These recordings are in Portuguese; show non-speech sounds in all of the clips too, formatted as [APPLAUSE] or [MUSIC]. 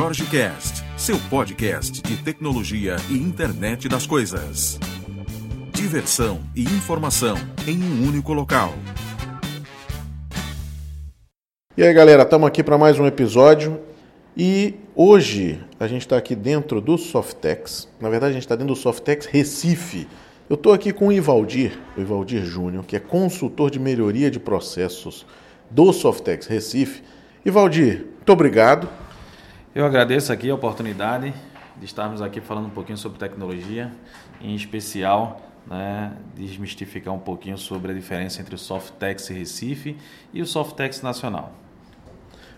Jorge Cast, seu podcast de tecnologia e internet das coisas. Diversão e informação em um único local. E aí, galera, estamos aqui para mais um episódio e hoje a gente está aqui dentro do Softex. Na verdade, a gente está dentro do Softex Recife. Eu estou aqui com o Ivaldir, o Ivaldir Júnior, que é consultor de melhoria de processos do Softex Recife. Ivaldir, muito obrigado. Eu agradeço aqui a oportunidade de estarmos aqui falando um pouquinho sobre tecnologia, em especial né, desmistificar um pouquinho sobre a diferença entre o Softex Recife e o Softex Nacional.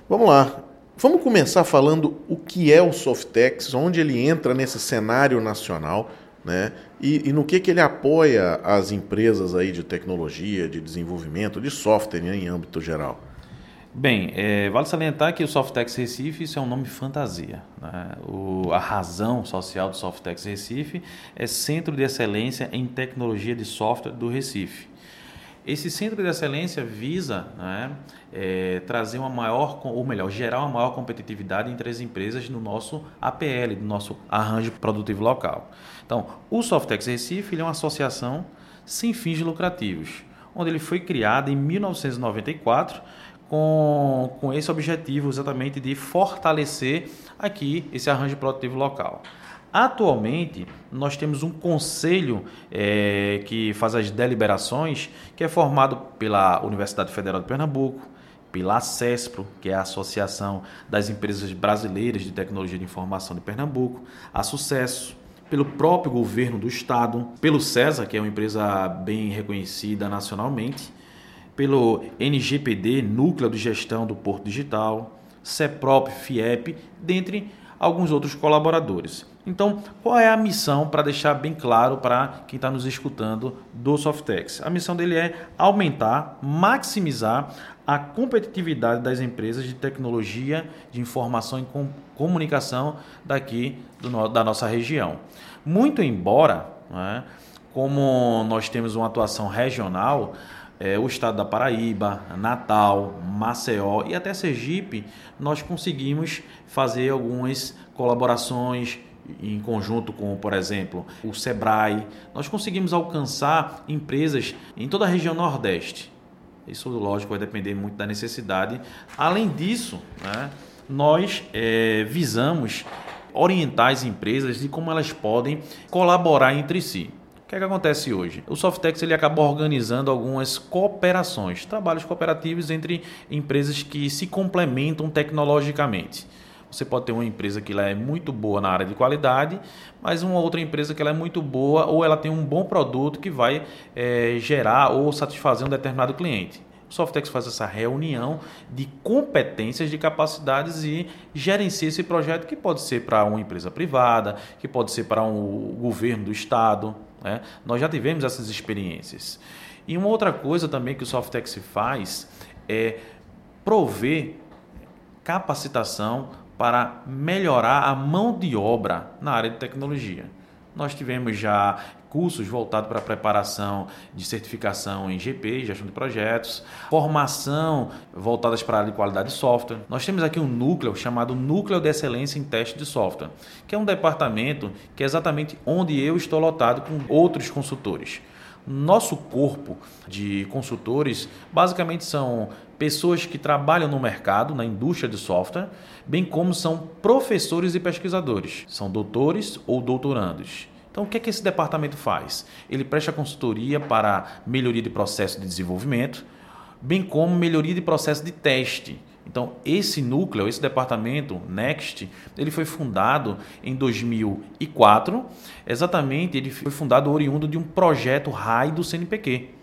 Vamos lá. Vamos começar falando o que é o Softex, onde ele entra nesse cenário nacional, né? E, e no que, que ele apoia as empresas aí de tecnologia, de desenvolvimento, de software né, em âmbito geral. Bem, é, vale salientar que o Softex Recife isso é um nome fantasia. Né? O, a razão social do Softex Recife é Centro de Excelência em Tecnologia de Software do Recife. Esse centro de excelência visa né, é, trazer uma maior, ou melhor, gerar uma maior competitividade entre as empresas no nosso APL, no nosso arranjo produtivo local. Então, o Softex Recife é uma associação sem fins lucrativos, onde ele foi criado em 1994 com, com esse objetivo exatamente de fortalecer aqui esse arranjo produtivo local. Atualmente, nós temos um conselho é, que faz as deliberações, que é formado pela Universidade Federal de Pernambuco, pela CESPRO, que é a Associação das Empresas Brasileiras de Tecnologia de Informação de Pernambuco, a Sucesso, pelo próprio governo do estado, pelo CESA, que é uma empresa bem reconhecida nacionalmente, pelo NGPD, Núcleo de Gestão do Porto Digital, CEPROP, FIEP, dentre alguns outros colaboradores. Então, qual é a missão para deixar bem claro para quem está nos escutando do Softex? A missão dele é aumentar, maximizar a competitividade das empresas de tecnologia, de informação e comunicação daqui do, da nossa região. Muito embora, né, como nós temos uma atuação regional, é, o estado da Paraíba, Natal, Maceió e até Sergipe, nós conseguimos fazer algumas colaborações em conjunto com, por exemplo, o Sebrae. Nós conseguimos alcançar empresas em toda a região Nordeste. Isso, lógico, vai depender muito da necessidade. Além disso, né, nós é, visamos orientar as empresas de como elas podem colaborar entre si que, é que acontece hoje? O Softex ele acaba organizando algumas cooperações, trabalhos cooperativos entre empresas que se complementam tecnologicamente. Você pode ter uma empresa que ela é muito boa na área de qualidade, mas uma outra empresa que ela é muito boa ou ela tem um bom produto que vai é, gerar ou satisfazer um determinado cliente. O Softex faz essa reunião de competências, de capacidades e gerencia esse projeto que pode ser para uma empresa privada, que pode ser para um governo do estado. Né? Nós já tivemos essas experiências. E uma outra coisa também que o Softex faz é prover capacitação para melhorar a mão de obra na área de tecnologia. Nós tivemos já cursos voltados para preparação de certificação em GP, gestão de projetos, formação voltadas para a área de qualidade de software. Nós temos aqui um núcleo chamado Núcleo de Excelência em Teste de Software, que é um departamento que é exatamente onde eu estou lotado com outros consultores. Nosso corpo de consultores basicamente são pessoas que trabalham no mercado, na indústria de software, bem como são professores e pesquisadores, são doutores ou doutorandos. Então, o que é que esse departamento faz? Ele presta consultoria para melhoria de processo de desenvolvimento, bem como melhoria de processo de teste. Então, esse núcleo, esse departamento Next, ele foi fundado em 2004. Exatamente, ele foi fundado oriundo de um projeto RAI do CNPq.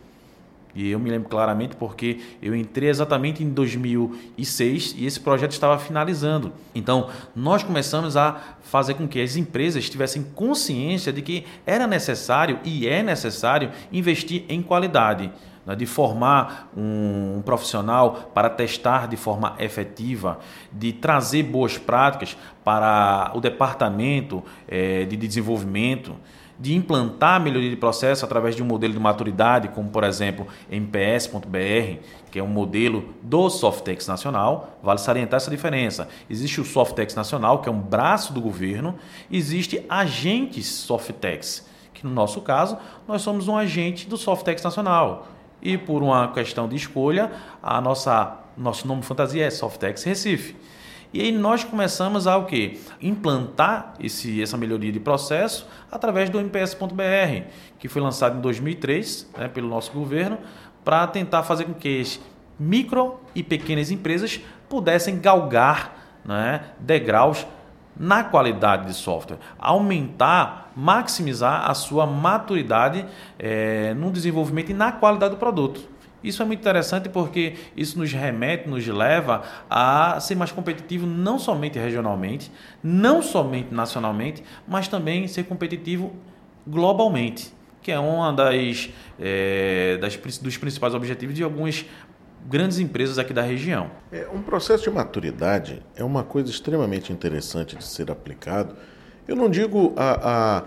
E eu me lembro claramente porque eu entrei exatamente em 2006 e esse projeto estava finalizando. Então, nós começamos a fazer com que as empresas tivessem consciência de que era necessário e é necessário investir em qualidade. né, de formar um, profissional para testar de forma efetiva, de trazer boas práticas para o departamento é, de desenvolvimento, de implantar melhoria de processo através de um modelo de maturidade, como por exemplo MPS.br, que é um modelo do Softex Nacional. Vale salientar essa diferença. Existe o Softex Nacional, que é um braço do governo, existe agentes Softex, que no nosso caso, nós somos um agente do Softex Nacional. E por uma questão de escolha, a nossa nosso nome fantasia é Softex Recife. E aí nós começamos a o quê? Implantar esse, essa melhoria de processo através do MPS.br, que foi lançado em 2003 né, pelo nosso governo, para tentar fazer com que micro e pequenas empresas pudessem galgar né, degraus na qualidade de software, aumentar, maximizar a sua maturidade é, no desenvolvimento e na qualidade do produto. Isso é muito interessante porque isso nos remete, nos leva a ser mais competitivo não somente regionalmente, não somente nacionalmente, mas também ser competitivo globalmente, que é uma das, é, das dos principais objetivos de algumas grandes empresas aqui da região. É, um processo de maturidade é uma coisa extremamente interessante de ser aplicado. Eu não digo a, a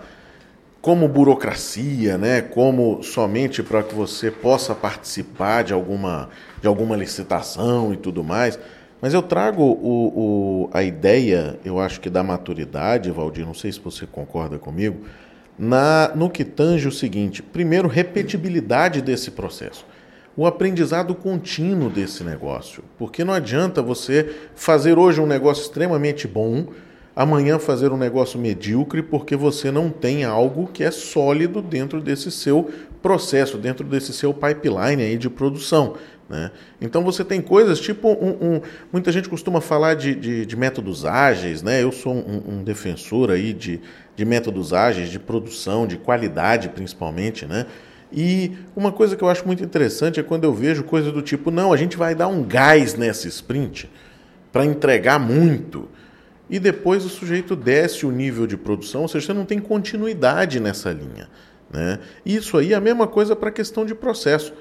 como burocracia, né? como somente para que você possa participar de alguma, de alguma licitação e tudo mais. Mas eu trago o, o, a ideia, eu acho que da maturidade, Valdir, não sei se você concorda comigo, na, no que tange o seguinte: primeiro, repetibilidade desse processo. O aprendizado contínuo desse negócio. Porque não adianta você fazer hoje um negócio extremamente bom, amanhã fazer um negócio medíocre porque você não tem algo que é sólido dentro desse seu processo, dentro desse seu pipeline aí de produção. Né? Então você tem coisas tipo um, um muita gente costuma falar de, de, de, métodos ágeis, né? Eu sou um, um defensor aí de, de métodos ágeis, de produção, de qualidade principalmente, né? E uma coisa que eu acho muito interessante é quando eu vejo coisa do tipo, não, a gente vai dar um gás nessa sprint para entregar muito e depois o sujeito desce o nível de produção, ou seja, você não tem continuidade nessa linha. Né? Isso aí é a mesma coisa para a questão de processo.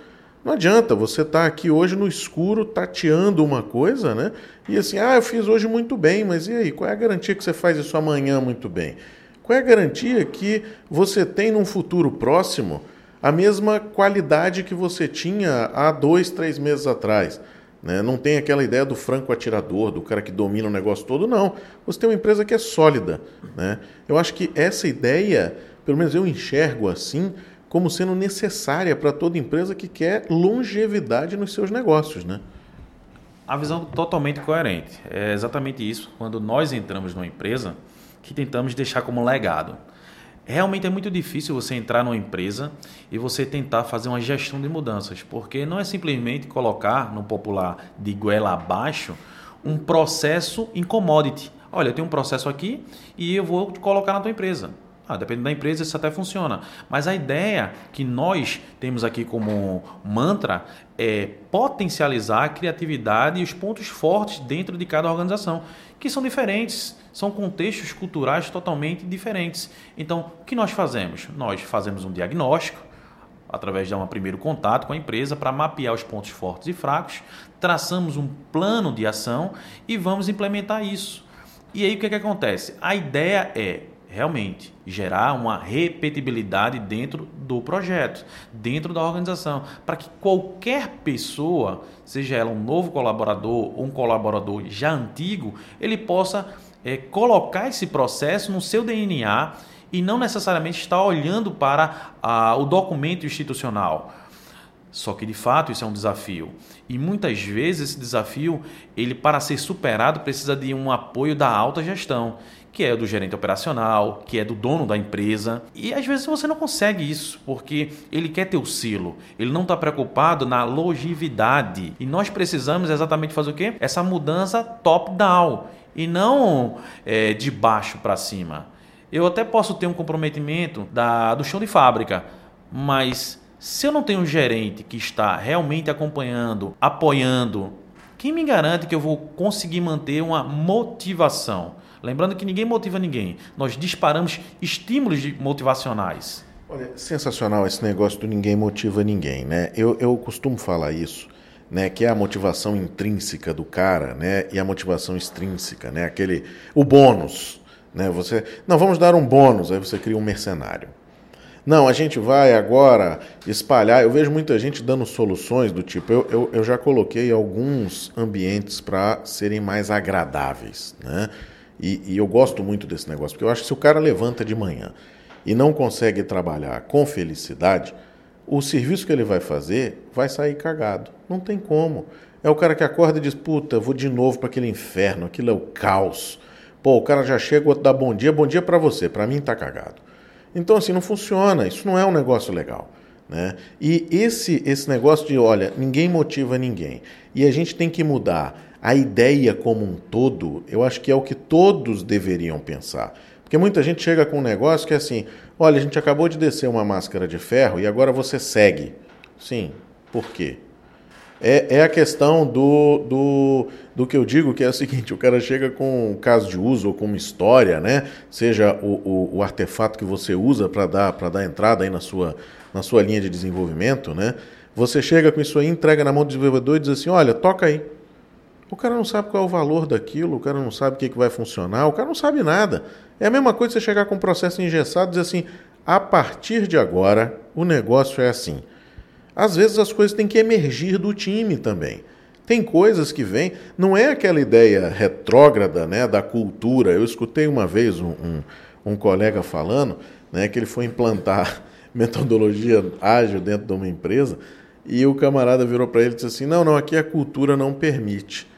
Não adianta você estar tá aqui hoje no escuro tateando uma coisa, né? E assim, ah, eu fiz hoje muito bem, mas e aí? Qual é a garantia que você faz isso amanhã muito bem? Qual é a garantia que você tem num futuro próximo a mesma qualidade que você tinha há dois, três meses atrás? Né? Não tem aquela ideia do franco atirador, do cara que domina o negócio todo, não. Você tem uma empresa que é sólida. Né? Eu acho que essa ideia, pelo menos eu enxergo assim, como sendo necessária para toda empresa que quer longevidade nos seus negócios. Né? A visão totalmente coerente. É exatamente isso. Quando nós entramos numa empresa, que tentamos deixar como legado. Realmente é muito difícil você entrar numa empresa e você tentar fazer uma gestão de mudanças, porque não é simplesmente colocar no popular de goela abaixo um processo em commodity. Olha, eu tenho um processo aqui e eu vou colocar na tua empresa. Ah, dependendo da empresa, isso até funciona. Mas a ideia que nós temos aqui como mantra é potencializar a criatividade e os pontos fortes dentro de cada organização, que são diferentes, são contextos culturais totalmente diferentes. Então, o que nós fazemos? Nós fazemos um diagnóstico através de um primeiro contato com a empresa para mapear os pontos fortes e fracos, traçamos um plano de ação e vamos implementar isso. E aí o que, é que acontece? A ideia é realmente gerar uma repetibilidade dentro do projeto, dentro da organização, para que qualquer pessoa, seja ela um novo colaborador ou um colaborador já antigo, ele possa é, colocar esse processo no seu DNA e não necessariamente estar olhando para o documento institucional. Só que de fato isso é um desafio. E muitas vezes esse desafio, ele para ser superado, precisa de um apoio da alta gestão que é do gerente operacional, que é do dono da empresa. E às vezes você não consegue isso, porque ele quer ter o selo, ele não está preocupado na longevidade. E nós precisamos exatamente fazer o quê? Essa mudança top-down e não é, de baixo para cima. Eu até posso ter um comprometimento da, do chão de fábrica, mas se eu não tenho um gerente que está realmente acompanhando, apoiando, quem me garante que eu vou conseguir manter uma motivação? Lembrando que ninguém motiva ninguém. Nós disparamos estímulos motivacionais. Olha, sensacional esse negócio do ninguém motiva ninguém, né? Eu, eu costumo falar isso, né? Que é a motivação intrínseca do cara, né? E a motivação extrínseca, né? Aquele, o bônus, né? Você, não, vamos dar um bônus, aí você cria um mercenário. Não, a gente vai agora espalhar. Eu vejo muita gente dando soluções do tipo. Eu, eu, eu já coloquei alguns ambientes para serem mais agradáveis. Né? E, e eu gosto muito desse negócio, porque eu acho que se o cara levanta de manhã e não consegue trabalhar com felicidade, o serviço que ele vai fazer vai sair cagado. Não tem como. É o cara que acorda e diz: Puta, vou de novo para aquele inferno, aquilo é o caos. Pô, o cara já chega, o outro dá bom dia, bom dia para você, para mim tá cagado. Então, assim, não funciona, isso não é um negócio legal. Né? E esse, esse negócio de, olha, ninguém motiva ninguém. E a gente tem que mudar a ideia como um todo, eu acho que é o que todos deveriam pensar. Porque muita gente chega com um negócio que é assim: olha, a gente acabou de descer uma máscara de ferro e agora você segue. Sim, por quê? É, é a questão do, do, do que eu digo, que é o seguinte: o cara chega com um caso de uso ou com uma história, né? Seja o, o, o artefato que você usa para dar, dar entrada aí na sua, na sua linha de desenvolvimento, né? Você chega com isso aí, entrega na mão do desenvolvedor e diz assim: olha, toca aí. O cara não sabe qual é o valor daquilo, o cara não sabe o que, que vai funcionar, o cara não sabe nada. É a mesma coisa você chegar com um processo engessado e dizer assim: a partir de agora, o negócio é assim. Às vezes as coisas têm que emergir do time também. Tem coisas que vêm, não é aquela ideia retrógrada né, da cultura. Eu escutei uma vez um, um, um colega falando né, que ele foi implantar [LAUGHS] metodologia ágil dentro de uma empresa e o camarada virou para ele e disse assim: Não, não, aqui a cultura não permite.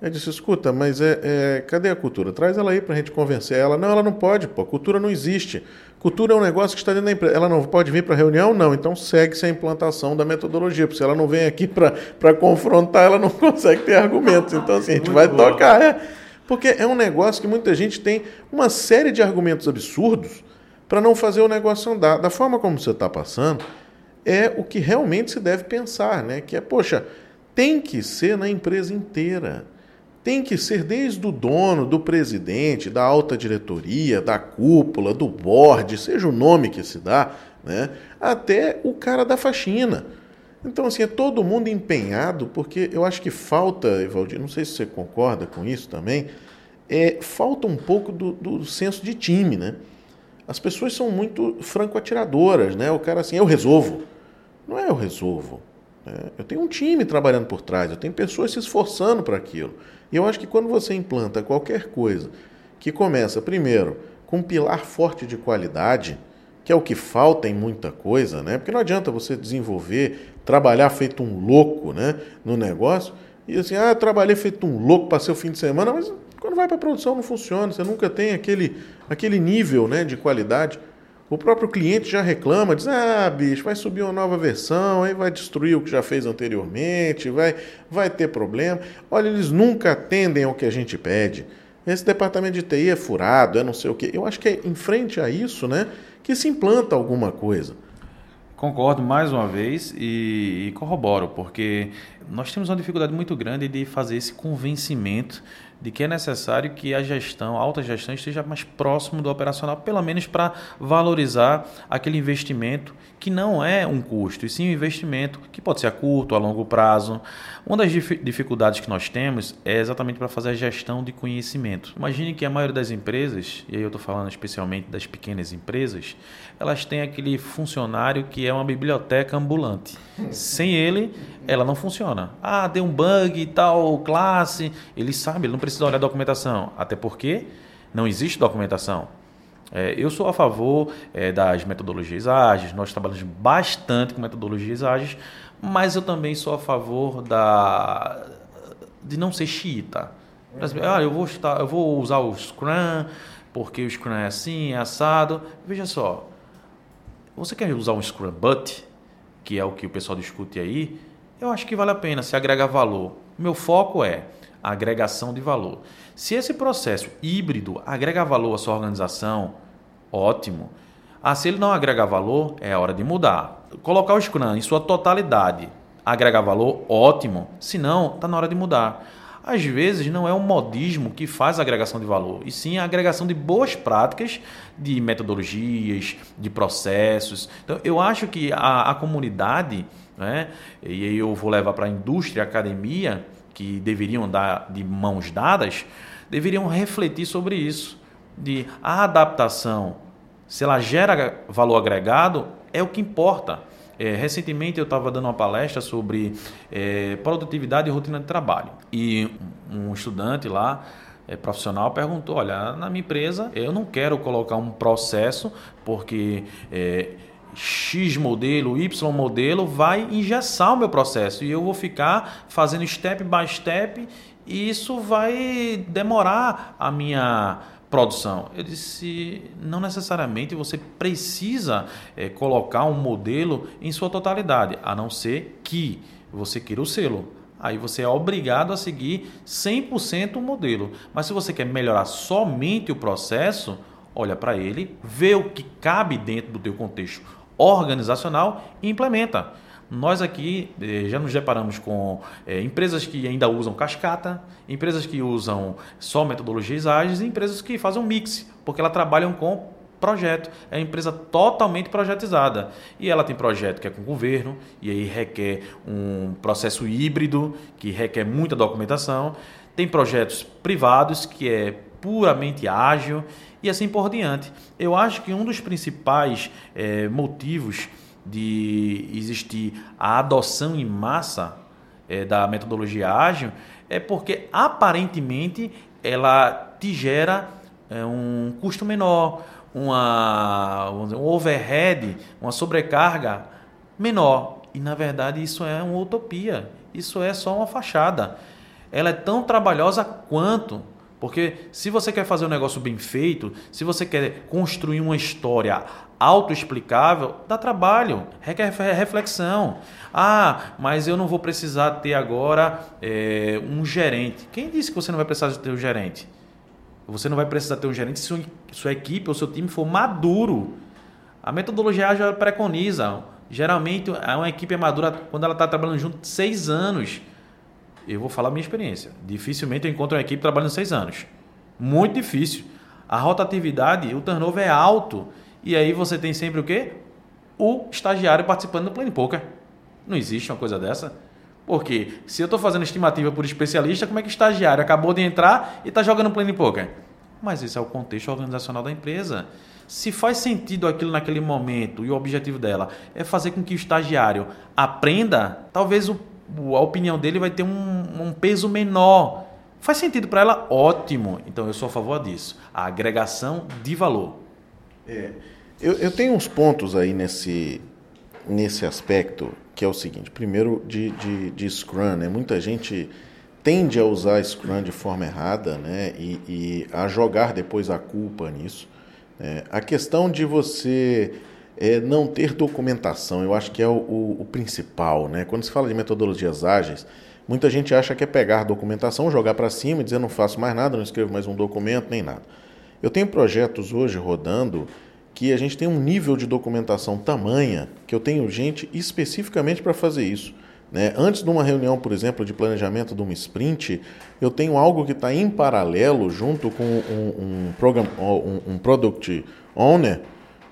Eu disse: Escuta, mas é, é cadê a cultura? Traz ela aí para a gente convencer ela. Não, ela não pode, pô, cultura não existe. Cultura é um negócio que está dentro da empresa. Ela não pode vir para a reunião? Não. Então segue-se a implantação da metodologia. Porque se ela não vem aqui para confrontar, ela não [LAUGHS] consegue ter argumentos. Então, assim, a gente Muito vai tocar. É. Porque é um negócio que muita gente tem uma série de argumentos absurdos para não fazer o negócio andar. Da forma como você está passando, é o que realmente se deve pensar, né? Que é, poxa, tem que ser na empresa inteira tem que ser desde o dono, do presidente, da alta diretoria, da cúpula, do board, seja o nome que se dá, né, até o cara da faxina. Então, assim, é todo mundo empenhado, porque eu acho que falta, Evaldir, não sei se você concorda com isso também, é, falta um pouco do, do senso de time, né? As pessoas são muito franco-atiradoras, né? O cara assim, eu resolvo. Não é eu resolvo. Né? Eu tenho um time trabalhando por trás, eu tenho pessoas se esforçando para aquilo. E eu acho que quando você implanta qualquer coisa que começa, primeiro, com um pilar forte de qualidade, que é o que falta em muita coisa, né? Porque não adianta você desenvolver, trabalhar feito um louco né, no negócio, e assim, ah, trabalhei feito um louco, passei o fim de semana, mas quando vai para a produção não funciona, você nunca tem aquele, aquele nível né, de qualidade. O próprio cliente já reclama, diz: ah, bicho, vai subir uma nova versão, aí vai destruir o que já fez anteriormente, vai, vai ter problema. Olha, eles nunca atendem ao que a gente pede. Esse departamento de TI é furado, é não sei o quê. Eu acho que é em frente a isso né, que se implanta alguma coisa. Concordo mais uma vez e, e corroboro, porque nós temos uma dificuldade muito grande de fazer esse convencimento de que é necessário que a gestão, a alta gestão, esteja mais próximo do operacional, pelo menos para valorizar aquele investimento que não é um custo, e sim um investimento que pode ser a curto, a longo prazo. Uma das dificuldades que nós temos é exatamente para fazer a gestão de conhecimento. Imagine que a maioria das empresas, e aí eu estou falando especialmente das pequenas empresas, elas têm aquele funcionário que é uma biblioteca ambulante. Sem ele, ela não funciona. Ah, deu um bug e tal, classe. Ele sabe, ele não precisa olhar a documentação. Até porque não existe documentação. É, eu sou a favor é, das metodologias ágeis, nós trabalhamos bastante com metodologias ágeis, mas eu também sou a favor da, de não ser xiita. Ah, eu vou, estar, eu vou usar o Scrum, porque o Scrum é assim, é assado. Veja só, você quer usar um Scrum But, que é o que o pessoal discute aí, eu acho que vale a pena se agregar valor. Meu foco é a agregação de valor. Se esse processo híbrido agrega valor à sua organização, ótimo. Ah, se ele não agrega valor, é hora de mudar. Colocar o Scrum em sua totalidade, agregar valor, ótimo. Se não, está na hora de mudar. às vezes não é o modismo que faz a agregação de valor, e sim a agregação de boas práticas, de metodologias, de processos. Então, eu acho que a, a comunidade, né, e aí eu vou levar para a indústria, a academia, que deveriam dar de mãos dadas, deveriam refletir sobre isso, de a adaptação, se ela gera valor agregado, é o que importa. É, recentemente eu estava dando uma palestra sobre é, produtividade e rotina de trabalho. E um estudante lá, é, profissional, perguntou: Olha, na minha empresa eu não quero colocar um processo porque. É, X modelo, Y modelo vai engessar o meu processo e eu vou ficar fazendo step by step e isso vai demorar a minha produção? Eu disse, não necessariamente você precisa é, colocar um modelo em sua totalidade, a não ser que você queira o selo. Aí você é obrigado a seguir 100% o modelo. Mas se você quer melhorar somente o processo, olha para ele, vê o que cabe dentro do teu contexto organizacional e implementa. Nós aqui eh, já nos deparamos com é, empresas que ainda usam cascata, empresas que usam só metodologias ágeis e empresas que fazem um mix, porque elas trabalham com projeto. É uma empresa totalmente projetizada. E ela tem projeto que é com o governo, e aí requer um processo híbrido, que requer muita documentação. Tem projetos privados, que é puramente ágil, e assim por diante. Eu acho que um dos principais é, motivos de existir a adoção em massa é, da metodologia ágil é porque aparentemente ela te gera é, um custo menor, uma, um overhead, uma sobrecarga menor. E na verdade isso é uma utopia, isso é só uma fachada. Ela é tão trabalhosa quanto. Porque se você quer fazer um negócio bem feito, se você quer construir uma história autoexplicável, dá trabalho, requer reflexão. Ah, mas eu não vou precisar ter agora é, um gerente. Quem disse que você não vai precisar ter um gerente? Você não vai precisar ter um gerente se sua, sua equipe ou seu time for maduro. A metodologia ágil preconiza. Geralmente, uma equipe é madura quando ela está trabalhando junto seis anos eu vou falar a minha experiência. Dificilmente eu encontro uma equipe trabalhando seis anos. Muito difícil. A rotatividade, o turnover é alto. E aí você tem sempre o quê? O estagiário participando do Plane Poker. Não existe uma coisa dessa. Porque se eu estou fazendo estimativa por especialista, como é que o estagiário acabou de entrar e está jogando Plane Poker? Mas esse é o contexto organizacional da empresa. Se faz sentido aquilo naquele momento e o objetivo dela é fazer com que o estagiário aprenda, talvez o a opinião dele vai ter um, um peso menor. Faz sentido para ela? Ótimo. Então eu sou a favor disso. A agregação de valor. É, eu, eu tenho uns pontos aí nesse, nesse aspecto, que é o seguinte: primeiro, de, de, de Scrum, né? Muita gente tende a usar Scrum de forma errada né? e, e a jogar depois a culpa nisso. É, a questão de você é não ter documentação, eu acho que é o, o, o, principal. Né? Quando se fala de metodologias ágeis, muita gente acha que é pegar documentação, jogar para cima e dizer não faço mais nada, não escrevo mais um documento, nem nada. Eu tenho projetos hoje rodando que a gente tem um nível de documentação tamanha que eu tenho gente especificamente para fazer isso. Né? Antes de uma reunião, por exemplo, de planejamento de uma sprint, eu tenho algo que está em paralelo junto com um, um, program, um, um product owner,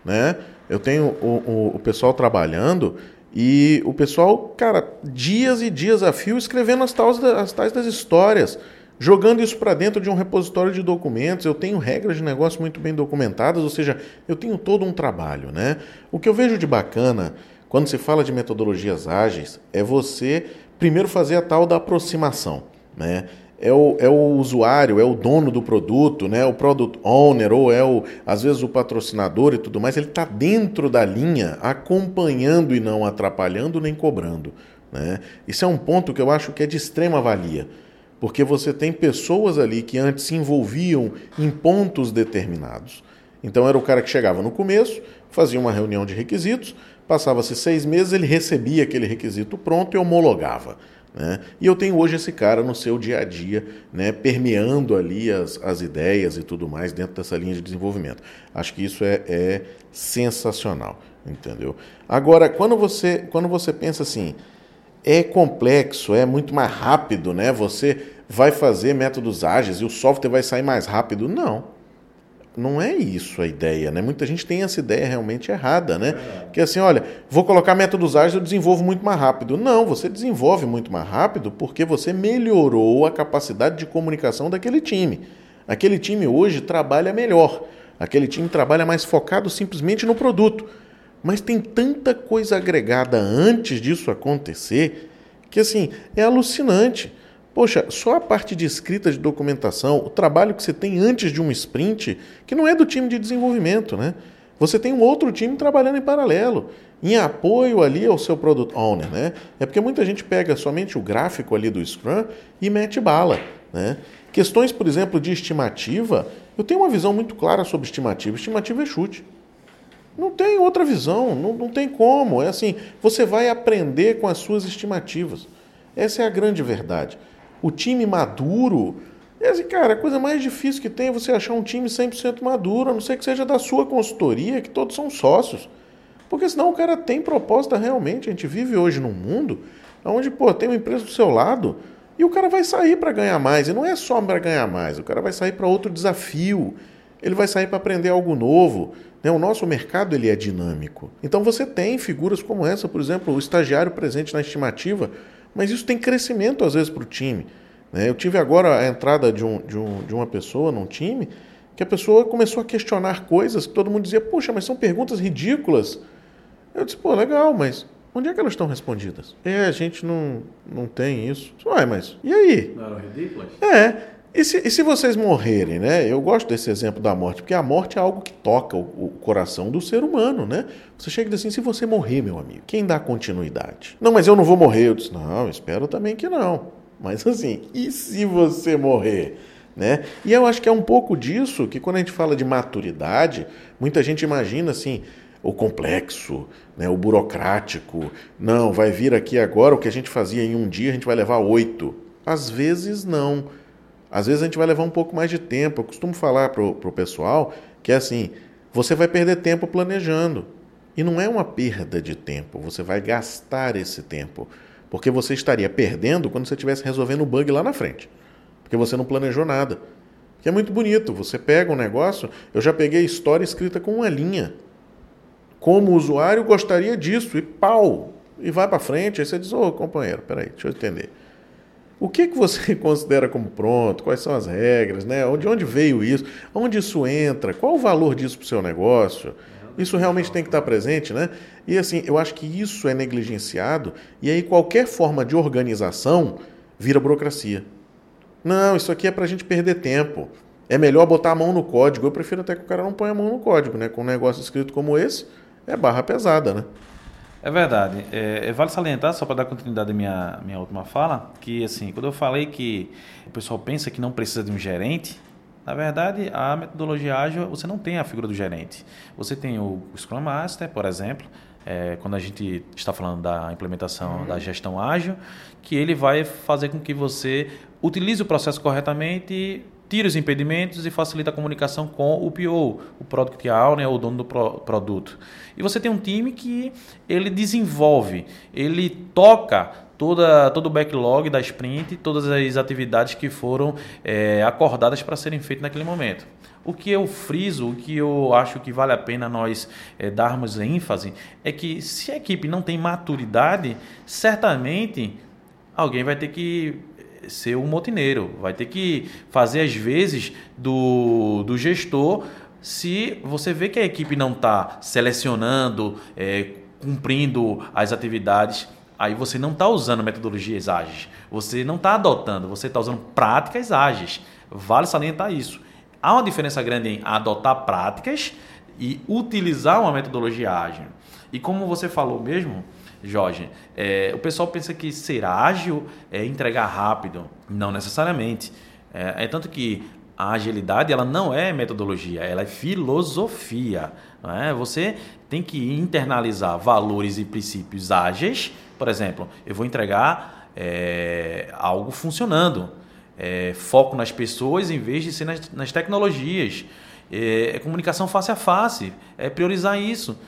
né? Eu tenho o, o, o pessoal trabalhando e o pessoal, cara, dias e dias a fio escrevendo as tais, as tais das histórias, jogando isso para dentro de um repositório de documentos. Eu tenho regras de negócio muito bem documentadas, ou seja, eu tenho todo um trabalho, né? O que eu vejo de bacana quando se fala de metodologias ágeis é você primeiro fazer a tal da aproximação, né? é o, é o usuário, é o dono do produto, né? o product owner, ou é o, às vezes o patrocinador e tudo mais, ele está dentro da linha, acompanhando e não atrapalhando nem cobrando. Né? Isso é um ponto que eu acho que é de extrema valia, porque você tem pessoas ali que antes se envolviam em pontos determinados. Então era o cara que chegava no começo, fazia uma reunião de requisitos, passava-se seis meses, ele recebia aquele requisito pronto e homologava. Né? E eu tenho hoje esse cara no seu dia a dia, né, permeando ali as, as ideias e tudo mais dentro dessa linha de desenvolvimento. Acho que isso é, é sensacional, entendeu? Agora, quando você, quando você pensa assim, é complexo, é muito mais rápido, né? Você vai fazer métodos ágeis e o software vai sair mais rápido. Não não é isso a ideia, né? Muita gente tem essa ideia realmente errada, né? É que assim, olha, vou colocar métodos ágeis, eu desenvolvo muito mais rápido. Não, você desenvolve muito mais rápido porque você melhorou a capacidade de comunicação daquele time. Aquele time hoje trabalha melhor. Aquele time trabalha mais focado simplesmente no produto. Mas tem tanta coisa agregada antes disso acontecer que assim, é alucinante. Poxa, só a parte de escrita de documentação, o trabalho que você tem antes de um sprint, que não é do time de desenvolvimento, né? Você tem um outro time trabalhando em paralelo, em apoio ali ao seu product owner, né? É porque muita gente pega somente o gráfico ali do Scrum e mete bala, né? Questões, por exemplo, de estimativa, eu tenho uma visão muito clara sobre estimativa. Estimativa é chute. Não tem outra visão, não, não tem como. É assim, você vai aprender com as suas estimativas. Essa é a grande verdade o time maduro. E assim, cara, a coisa mais difícil que tem é você achar um time 100% maduro, a não ser que seja da sua consultoria, que todos são sócios. Porque senão o cara tem proposta realmente. A gente vive hoje num mundo onde, pô, tem uma empresa do seu lado e o cara vai sair para ganhar mais. E não é só para ganhar mais, o cara vai sair para outro desafio. Ele vai sair para aprender algo novo. Né? O nosso mercado ele é dinâmico. Então você tem figuras como essa, por exemplo, o estagiário presente na estimativa mas isso tem crescimento às vezes para o time. Né? Eu tive agora a entrada de, um, de, um, de uma pessoa num time que a pessoa começou a questionar coisas que todo mundo dizia, poxa, mas são perguntas ridículas. Eu disse, pô, legal, mas onde é que elas estão respondidas? É, a gente não, não tem isso. Ué, mas e aí? Não eram ridículas? É. E se, e se vocês morrerem, né? Eu gosto desse exemplo da morte, porque a morte é algo que toca o, o, coração do ser humano, né? Você chega e diz assim: se você morrer, meu amigo, quem dá continuidade? Não, mas eu não vou morrer. Eu disse: não, espero também que não. Mas assim, e se você morrer? Né? E eu acho que é um pouco disso que quando a gente fala de maturidade, muita gente imagina assim, o complexo, né, o burocrático. Não, vai vir aqui agora o que a gente fazia em um dia, a gente vai levar oito. Às vezes não. Às vezes a gente vai levar um pouco mais de tempo. Eu costumo falar para o pessoal que é assim: você vai perder tempo planejando. E não é uma perda de tempo, você vai gastar esse tempo. Porque você estaria perdendo quando você estivesse resolvendo o bug lá na frente. Porque você não planejou nada. Que é muito bonito. Você pega um negócio, eu já peguei história escrita com uma linha. Como o usuário gostaria disso, e pau! E vai para frente, aí você diz, ô companheiro, peraí, deixa eu entender. O que, que você [LAUGHS] considera como pronto? Quais são as regras? Né? De onde veio isso? Onde isso entra? Qual o valor disso para o seu negócio? Isso realmente tem que estar presente, né? E assim, eu acho que isso é negligenciado e aí qualquer forma de organização vira burocracia. Não, isso aqui é para a gente perder tempo. É melhor botar a mão no código. Eu prefiro até que o cara não ponha a mão no código, né? Com um negócio escrito como esse, é barra pesada, né? É verdade. É, é, vale salientar, só para dar continuidade à minha, minha última fala, que assim, quando eu falei que o pessoal pensa que não precisa de um gerente, na verdade, a metodologia ágil, você não tem a figura do gerente. Você tem o Scrum Master, por exemplo, é, quando a gente está falando da implementação uhum. da gestão ágil, que ele vai fazer com que você utilize o processo corretamente tira os impedimentos e facilita a comunicação com o PO, o Product Owner, o dono do pro produto. E você tem um time que ele desenvolve, ele toca toda, todo o backlog da sprint, todas as atividades que foram é, acordadas para serem feitas naquele momento. O que eu friso, o que eu acho que vale a pena nós é, darmos ênfase, é que se a equipe não tem maturidade, certamente alguém vai ter que ser um motineiro, vai ter que fazer as vezes do, do gestor se você vê que a equipe não está selecionando, é, cumprindo as atividades, aí você não está usando metodologias ágeis, você não está adotando, você está usando práticas ágeis. Vale salientar isso. Há uma diferença grande em adotar práticas e utilizar uma metodologia ágil. E como você falou mesmo, Jorge, é, o pessoal pensa que ser ágil é entregar rápido. Não necessariamente. É, é, tanto que a agilidade ela não é metodologia, ela é filosofia. É? Você tem que internalizar valores e princípios ágeis. Por exemplo, eu vou entregar é, algo funcionando. É, foco nas pessoas em vez de ser nas, nas tecnologias. É, é comunicação face a face, é priorizar isso.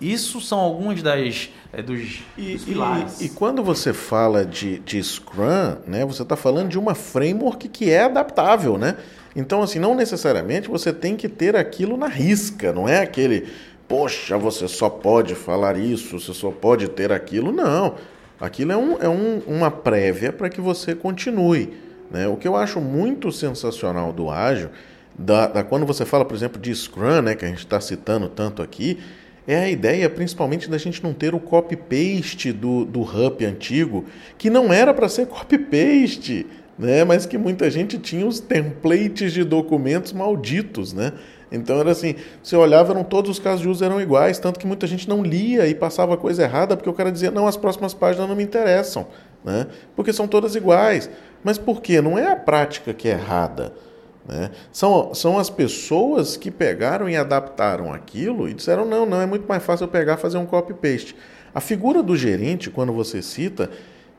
Isso são algumas das é, dos, e, dos pilares. E, e, quando você fala de, de Scrum, né, você está falando de uma framework que é adaptável, né? Então, assim, não necessariamente você tem que ter aquilo na risca, não é aquele, poxa, você só pode falar isso, você só pode ter aquilo. Não. Aquilo é, um, é um, uma prévia para que você continue. Né? O que eu acho muito sensacional do ágil, da, da, quando você fala, por exemplo, de Scrum, né, que a gente está citando tanto aqui, é a ideia principalmente da gente não ter o copy-paste do, do HUP antigo, que não era para ser copy-paste, né? mas que muita gente tinha os templates de documentos malditos. Né? Então era assim, você olhava, eram, todos os casos de uso eram iguais, tanto que muita gente não lia e passava coisa errada, porque o cara dizia, não, as próximas páginas não me interessam, né? porque são todas iguais. Mas por quê? Não é a prática que é errada. Né? São, são as pessoas que pegaram e adaptaram aquilo e disseram: não, não, é muito mais fácil eu pegar e fazer um copy-paste. A figura do gerente, quando você cita,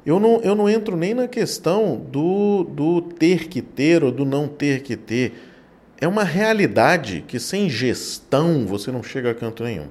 eu não, eu não entro nem na questão do, do ter que ter ou do não ter que ter. É uma realidade que sem gestão você não chega a canto nenhum.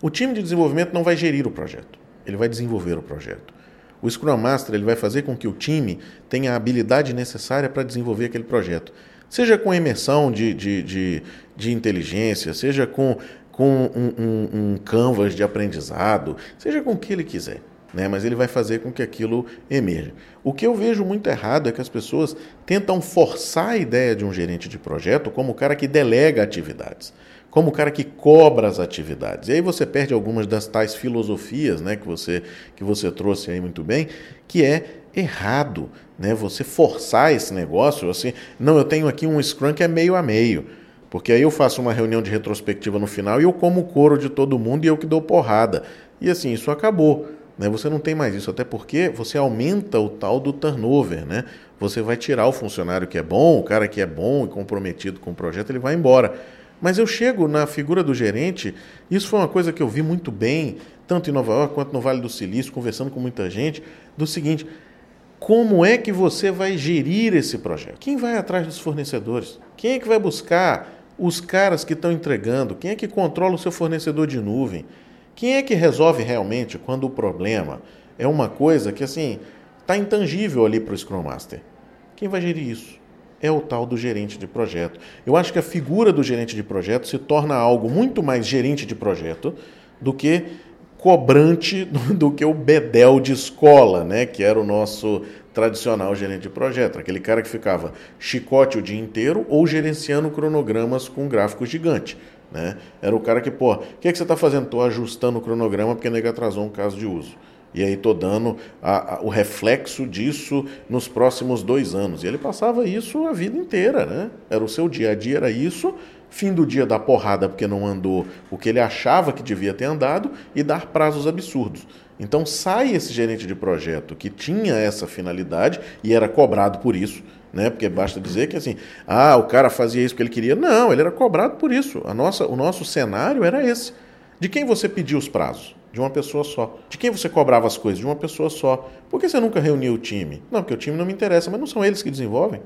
O time de desenvolvimento não vai gerir o projeto, ele vai desenvolver o projeto. O Scrum Master ele vai fazer com que o time tenha a habilidade necessária para desenvolver aquele projeto. Seja com imersão de, de, de, de inteligência, seja com, com um, um, um canvas de aprendizado, seja com o que ele quiser. Né? Mas ele vai fazer com que aquilo emerja. O que eu vejo muito errado é que as pessoas tentam forçar a ideia de um gerente de projeto como o cara que delega atividades, como o cara que cobra as atividades. E aí você perde algumas das tais filosofias né, que, você, que você trouxe aí muito bem, que é errado né? Você forçar esse negócio, assim, não, eu tenho aqui um Scrum que é meio a meio. Porque aí eu faço uma reunião de retrospectiva no final e eu como o couro de todo mundo e eu que dou porrada. E assim, isso acabou. Né? Você não tem mais isso, até porque você aumenta o tal do turnover. Né? Você vai tirar o funcionário que é bom, o cara que é bom e comprometido com o projeto, ele vai embora. Mas eu chego na figura do gerente, isso foi uma coisa que eu vi muito bem, tanto em Nova York quanto no Vale do Silício, conversando com muita gente, do seguinte: como é que você vai gerir esse projeto? Quem vai atrás dos fornecedores? Quem é que vai buscar os caras que estão entregando? Quem é que controla o seu fornecedor de nuvem? Quem é que resolve realmente quando o problema é uma coisa que assim está intangível ali para o Scrum Master? Quem vai gerir isso? É o tal do gerente de projeto. Eu acho que a figura do gerente de projeto se torna algo muito mais gerente de projeto do que cobrante [LAUGHS] do, que o bedel de escola, né? que era o nosso tradicional gerente de projeto, aquele cara que ficava chicote o dia inteiro ou gerenciando cronogramas com gráfico gigante. Né? Era o cara que, pô, o que, é que você está fazendo? Estou ajustando o cronograma porque nega atrasou um caso de uso. E aí estou dando a, a, o reflexo disso nos próximos dois anos. E ele passava isso a vida inteira, né? Era o seu dia a dia, era isso fim do dia dar porrada porque não andou o que ele achava que devia ter andado e dar prazos absurdos. Então sai esse gerente de projeto que tinha essa finalidade e era cobrado por isso, né? Porque basta dizer que assim, ah, o cara fazia isso porque ele queria. Não, ele era cobrado por isso. A nossa, o nosso cenário era esse. De quem você pediu os prazos? De uma pessoa só. De quem você cobrava as coisas? De uma pessoa só. Por que você nunca reuniu o time? Não, porque o time não me interessa, mas não são eles que desenvolvem.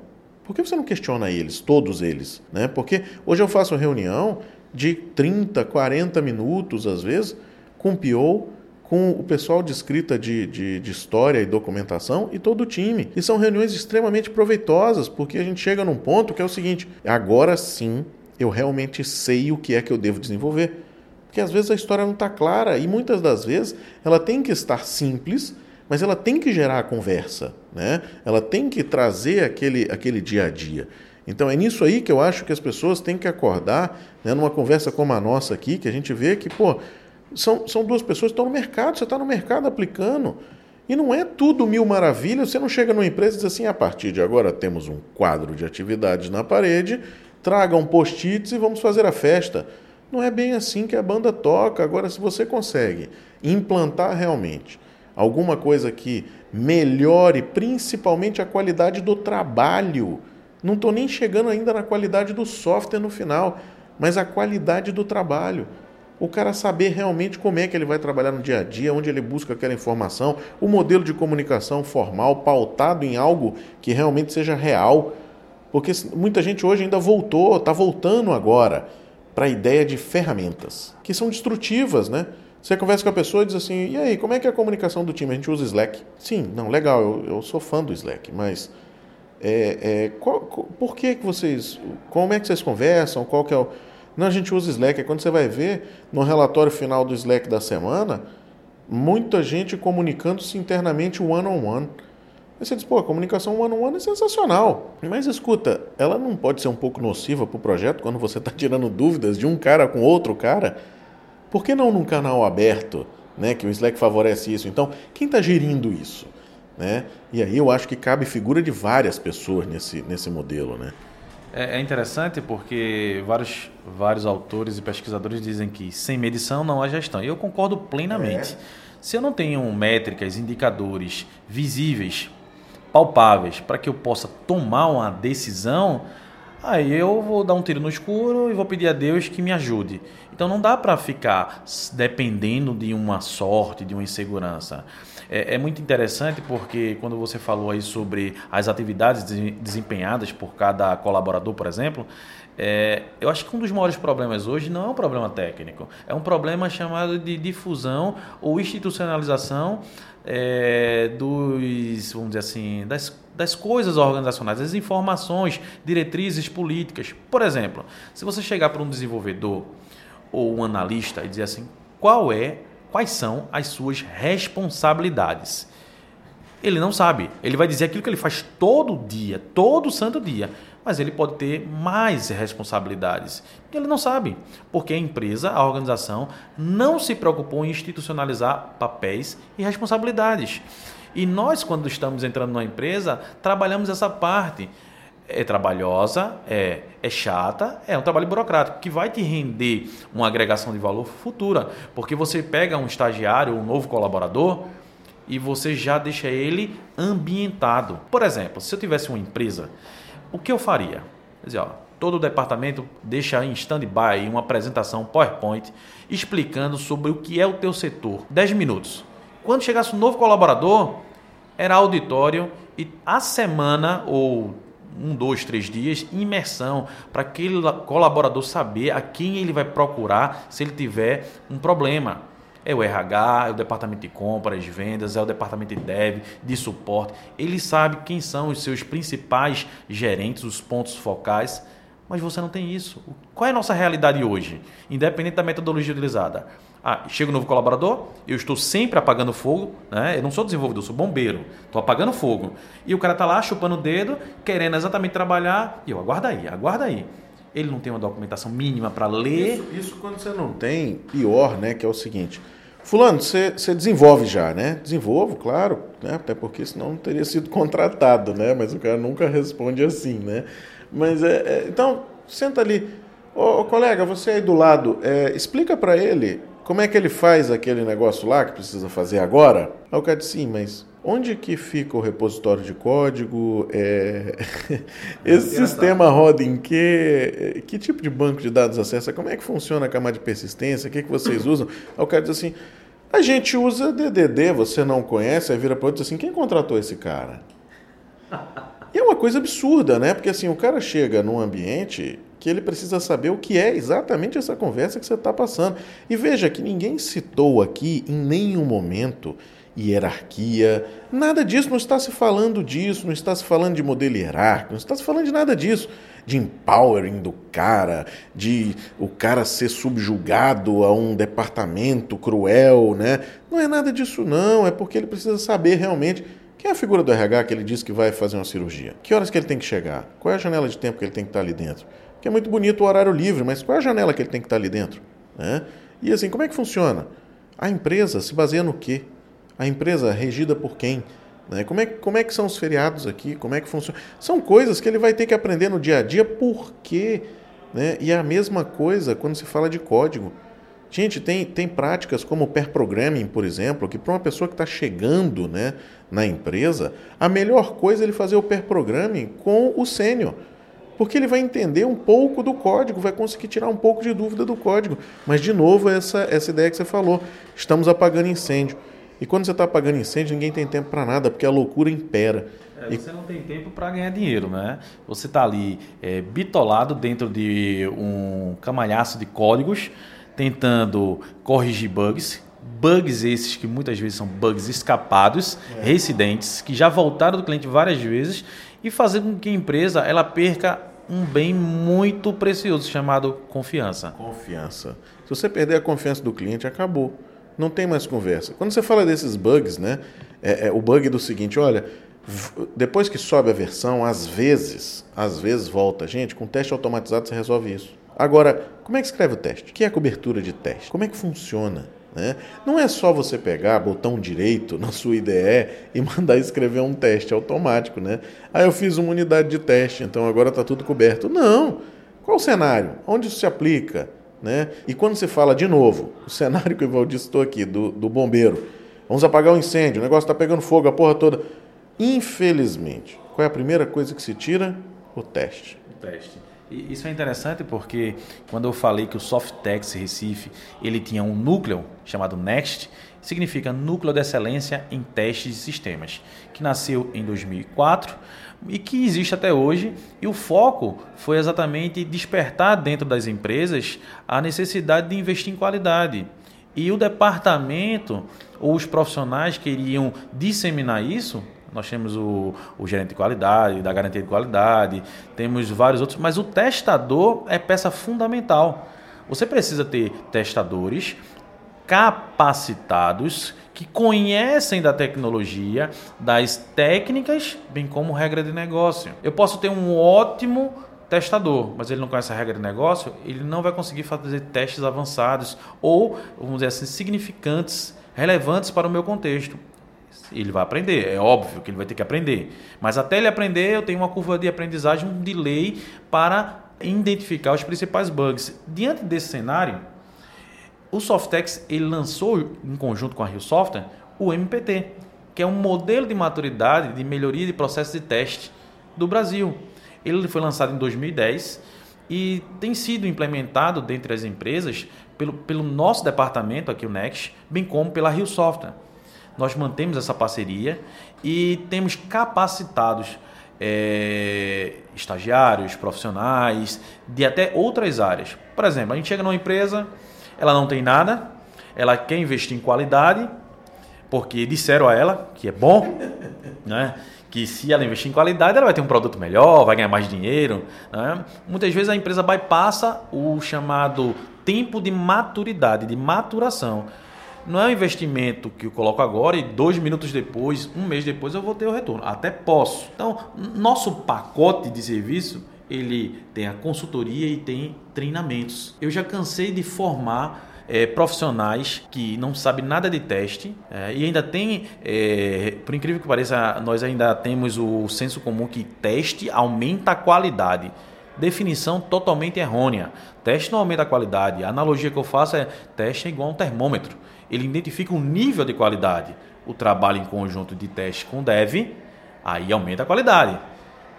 Por que você não questiona eles, todos eles? Né? Porque hoje eu faço reunião de 30, 40 minutos, às vezes, com o PO, com o pessoal de escrita de, de, de, história e documentação e todo o time. E são reuniões extremamente proveitosas, porque a gente chega num ponto que é o seguinte: agora sim eu realmente sei o que é que eu devo desenvolver. Porque às vezes a história não está clara e muitas das vezes ela tem que estar simples mas ela tem que gerar a conversa, né? Ela tem que trazer aquele, aquele dia a dia. Então é nisso aí que eu acho que as pessoas têm que acordar, né, numa conversa como a nossa aqui, que a gente vê que, pô, são, são duas pessoas que estão no mercado, você está no mercado aplicando. E não é tudo mil maravilhas, você não chega numa empresa e diz assim, a partir de agora temos um quadro de atividades na parede, tragam post-its e vamos fazer a festa. Não é bem assim que a banda toca. Agora, se você consegue implantar realmente alguma coisa que melhore principalmente a qualidade do trabalho. Não estou nem chegando ainda na qualidade do software no final, mas a qualidade do trabalho. O cara saber realmente como é que ele vai trabalhar no dia a dia, onde ele busca aquela informação, o modelo de comunicação formal pautado em algo que realmente seja real. Porque muita gente hoje ainda voltou, está voltando agora para a ideia de ferramentas, que são destrutivas, né? Você conversa com a pessoa e diz assim: e aí, como é que é a comunicação do time? A gente usa Slack? Sim, não, legal, eu, eu sou fã do Slack, mas é, é, qual, por que, que vocês. Como é que vocês conversam? Qual que é o. Não, a gente usa Slack. É quando você vai ver no relatório final do Slack da semana, muita gente comunicando-se internamente one-on-one. On one. Aí você diz, pô, a comunicação one-on-one -on -one é sensacional. Mas escuta, ela não pode ser um pouco nociva para o projeto quando você está tirando dúvidas de um cara com outro cara? Por que não num canal aberto, né, que o Slack favorece isso? Então, quem está gerindo isso? Né? E aí eu acho que cabe figura de várias pessoas nesse, nesse modelo. Né? É, é interessante porque vários, vários autores e pesquisadores dizem que sem medição não há gestão. E eu concordo plenamente. É. Se eu não tenho métricas, indicadores visíveis, palpáveis, para que eu possa tomar uma decisão, aí eu vou dar um tiro no escuro e vou pedir a Deus que me ajude. Então não dá para ficar dependendo de uma sorte, de uma insegurança. É, é, muito interessante porque quando você falou aí sobre as atividades desempenhadas por cada colaborador, por exemplo, é, eu acho que um dos maiores problemas hoje não é um problema técnico, é um problema chamado de difusão ou institucionalização é, dos, vamos dizer assim, das, das coisas organizacionais, das informações, diretrizes políticas. Por exemplo, se você chegar para um desenvolvedor ou um analista e dizer assim, qual é quais são as suas responsabilidades. Ele não sabe. Ele vai dizer aquilo que ele faz todo dia, todo santo dia. Mas ele pode ter mais responsabilidades. Ele não sabe. Porque a empresa, a organização, não se preocupou em institucionalizar papéis e responsabilidades. E nós, quando estamos entrando numa empresa, trabalhamos essa parte é trabalhosa, é, é chata, é um trabalho burocrático que vai te render uma agregação de valor futura, porque você pega um estagiário, um novo colaborador e você já deixa ele ambientado. Por exemplo, se eu tivesse uma empresa, o que eu faria? Quer dizer, ó, todo o departamento deixa em stand-by uma apresentação PowerPoint explicando sobre o que é o teu setor. 10 minutos. Quando chegasse um novo colaborador, era auditório e a semana ou um, dois, três dias, imersão, para aquele colaborador saber a quem ele vai procurar se ele tiver um problema. É o RH, é o departamento de compras, vendas, é o departamento de dev, de suporte. Ele sabe quem são os seus principais gerentes, os pontos focais, mas você não tem isso. Qual é a nossa realidade hoje? Independente da metodologia utilizada. Ah, chega um novo colaborador, eu estou sempre apagando fogo, né? Eu não sou desenvolvedor, sou bombeiro, estou apagando fogo. E o cara está lá chupando o dedo, querendo exatamente trabalhar, e eu aguarda aí, aguarda aí. Ele não tem uma documentação mínima para ler. Isso, isso, quando você não tem, pior, né? Que é o seguinte. Fulano, você, você desenvolve já, né? Desenvolvo, claro, né? Até porque senão não teria sido [LAUGHS] contratado, né? Mas o cara nunca responde assim, né? Mas é, é então, senta ali. Ô, ô, colega, você aí do lado, é, explica para ele como é que ele faz aquele negócio lá que precisa fazer agora? Aí o cara disse, sim, mas onde que fica o repositório de código? É... [LAUGHS] Esse sistema roda em que? Que tipo de banco de dados acessa? Como é que funciona a camada de persistência? O que, que vocês usam? Aí o cara diz assim, a gente usa DDD, você não conhece? Aí vira para outro e diz assim, quem contratou esse cara? E é uma coisa absurda, né? Porque assim, o cara chega num ambiente que ele precisa saber o que é exatamente essa conversa que você está passando. E veja que ninguém citou aqui em nenhum momento hierarquia, nada disso, não está se falando disso, não está se falando de modelo hierárquico, não está se falando de nada disso, de empowering do cara, de o cara ser subjugado a um departamento cruel, né? Não é nada disso não, é porque ele precisa saber realmente quem é a figura do RH que ele diz que vai fazer uma cirurgia? Que horas que ele tem que chegar? Qual é a janela de tempo que ele tem que estar ali dentro? que é muito bonito o horário livre, mas qual é a janela que ele tem que estar ali dentro? Né? E assim, como é que funciona? A empresa se baseia no quê? A empresa é regida por quem? Né? Como, é, como é que são os feriados aqui? Como é que funciona? São coisas que ele vai ter que aprender no dia a dia, por quê? Né? E é a mesma coisa quando se fala de código. Gente, tem, tem práticas como o pair programming, por exemplo, que para uma pessoa que está chegando né, na empresa, a melhor coisa é ele fazer o pair programming com o sênior porque ele vai entender um pouco do código, vai conseguir tirar um pouco de dúvida do código. Mas, de novo, essa, essa ideia que você falou, estamos apagando incêndio. E quando você está apagando incêndio, ninguém tem tempo para nada, porque a loucura impera. É, você não tem tempo para ganhar dinheiro, né? Você está ali é, bitolado dentro de um camalhaço de códigos, tentando corrigir bugs, bugs esses que muitas vezes são bugs escapados, é. residentes, que já voltaram do cliente várias vezes e fazer com que a empresa ela perca um bem muito precioso chamado confiança. Confiança. Se você perder a confiança do cliente, acabou. Não tem mais conversa. Quando você fala desses bugs, né? É, é o bug do seguinte, olha, depois que sobe a versão, às vezes, às vezes volta. Gente, com teste automatizado você resolve isso. Agora, como é que escreve o teste? O que é cobertura de teste? Como é que funciona? Né? Não é só você pegar botão direito na sua IDE e [LAUGHS] mandar escrever um teste automático. Né? Ah, eu fiz uma unidade de teste, então agora está tudo coberto. Não! Qual o cenário? Onde isso se aplica? Né? E quando você fala de novo, o cenário que Valdir citou aqui, do, do bombeiro, vamos apagar o um incêndio, o negócio está pegando fogo, a porra toda. Infelizmente, qual é a primeira coisa que se tira? O teste. O teste. Isso é interessante porque quando eu falei que o Softex Recife ele tinha um núcleo chamado Next, significa Núcleo de Excelência em Testes de Sistemas, que nasceu em 2004 e que existe até hoje. E o foco foi exatamente despertar dentro das empresas a necessidade de investir em qualidade. E o departamento ou os profissionais que iriam disseminar isso nós temos o, o, gerente de qualidade, da garantia de qualidade, temos vários outros, mas o testador é peça fundamental. Você precisa ter testadores capacitados que conhecem da tecnologia, das técnicas, bem como regra de negócio. Eu posso ter um ótimo testador, mas ele não conhece a regra de negócio, ele não vai conseguir fazer testes avançados ou, vamos dizer assim, significantes, relevantes para o meu contexto ele vai aprender, é óbvio que ele vai ter que aprender. Mas até ele aprender, eu tenho uma curva de aprendizagem, um delay para identificar os principais bugs. Diante desse cenário, o Softex ele lançou em conjunto com a Rio Software o MPT, que é um modelo de maturidade de melhoria de processo de teste do Brasil. Ele foi lançado em 2010 e tem sido implementado dentre as empresas pelo, pelo nosso departamento aqui, o Next, bem como pela Rio Software nós mantemos essa parceria e temos capacitados é, estagiários, profissionais de até outras áreas. Por exemplo, a gente chega numa empresa, ela não tem nada, ela quer investir em qualidade, porque disseram a ela que é bom, [LAUGHS] né? que se ela investir em qualidade, ela vai ter um produto melhor, vai ganhar mais dinheiro. Né? Muitas vezes a empresa bypassa o chamado tempo de maturidade, de maturação. Não é um investimento que eu coloco agora e dois minutos depois, um mês depois eu vou ter o retorno. Até posso. Então, nosso pacote de serviço ele tem a consultoria e tem treinamentos. Eu já cansei de formar é, profissionais que não sabem nada de teste é, e ainda tem, é, por incrível que pareça, nós ainda temos o senso comum que teste aumenta a qualidade. Definição totalmente errônea. Teste não aumenta a qualidade. A analogia que eu faço é teste é igual a um termômetro ele identifica um nível de qualidade. O trabalho em conjunto de teste com dev, aí aumenta a qualidade.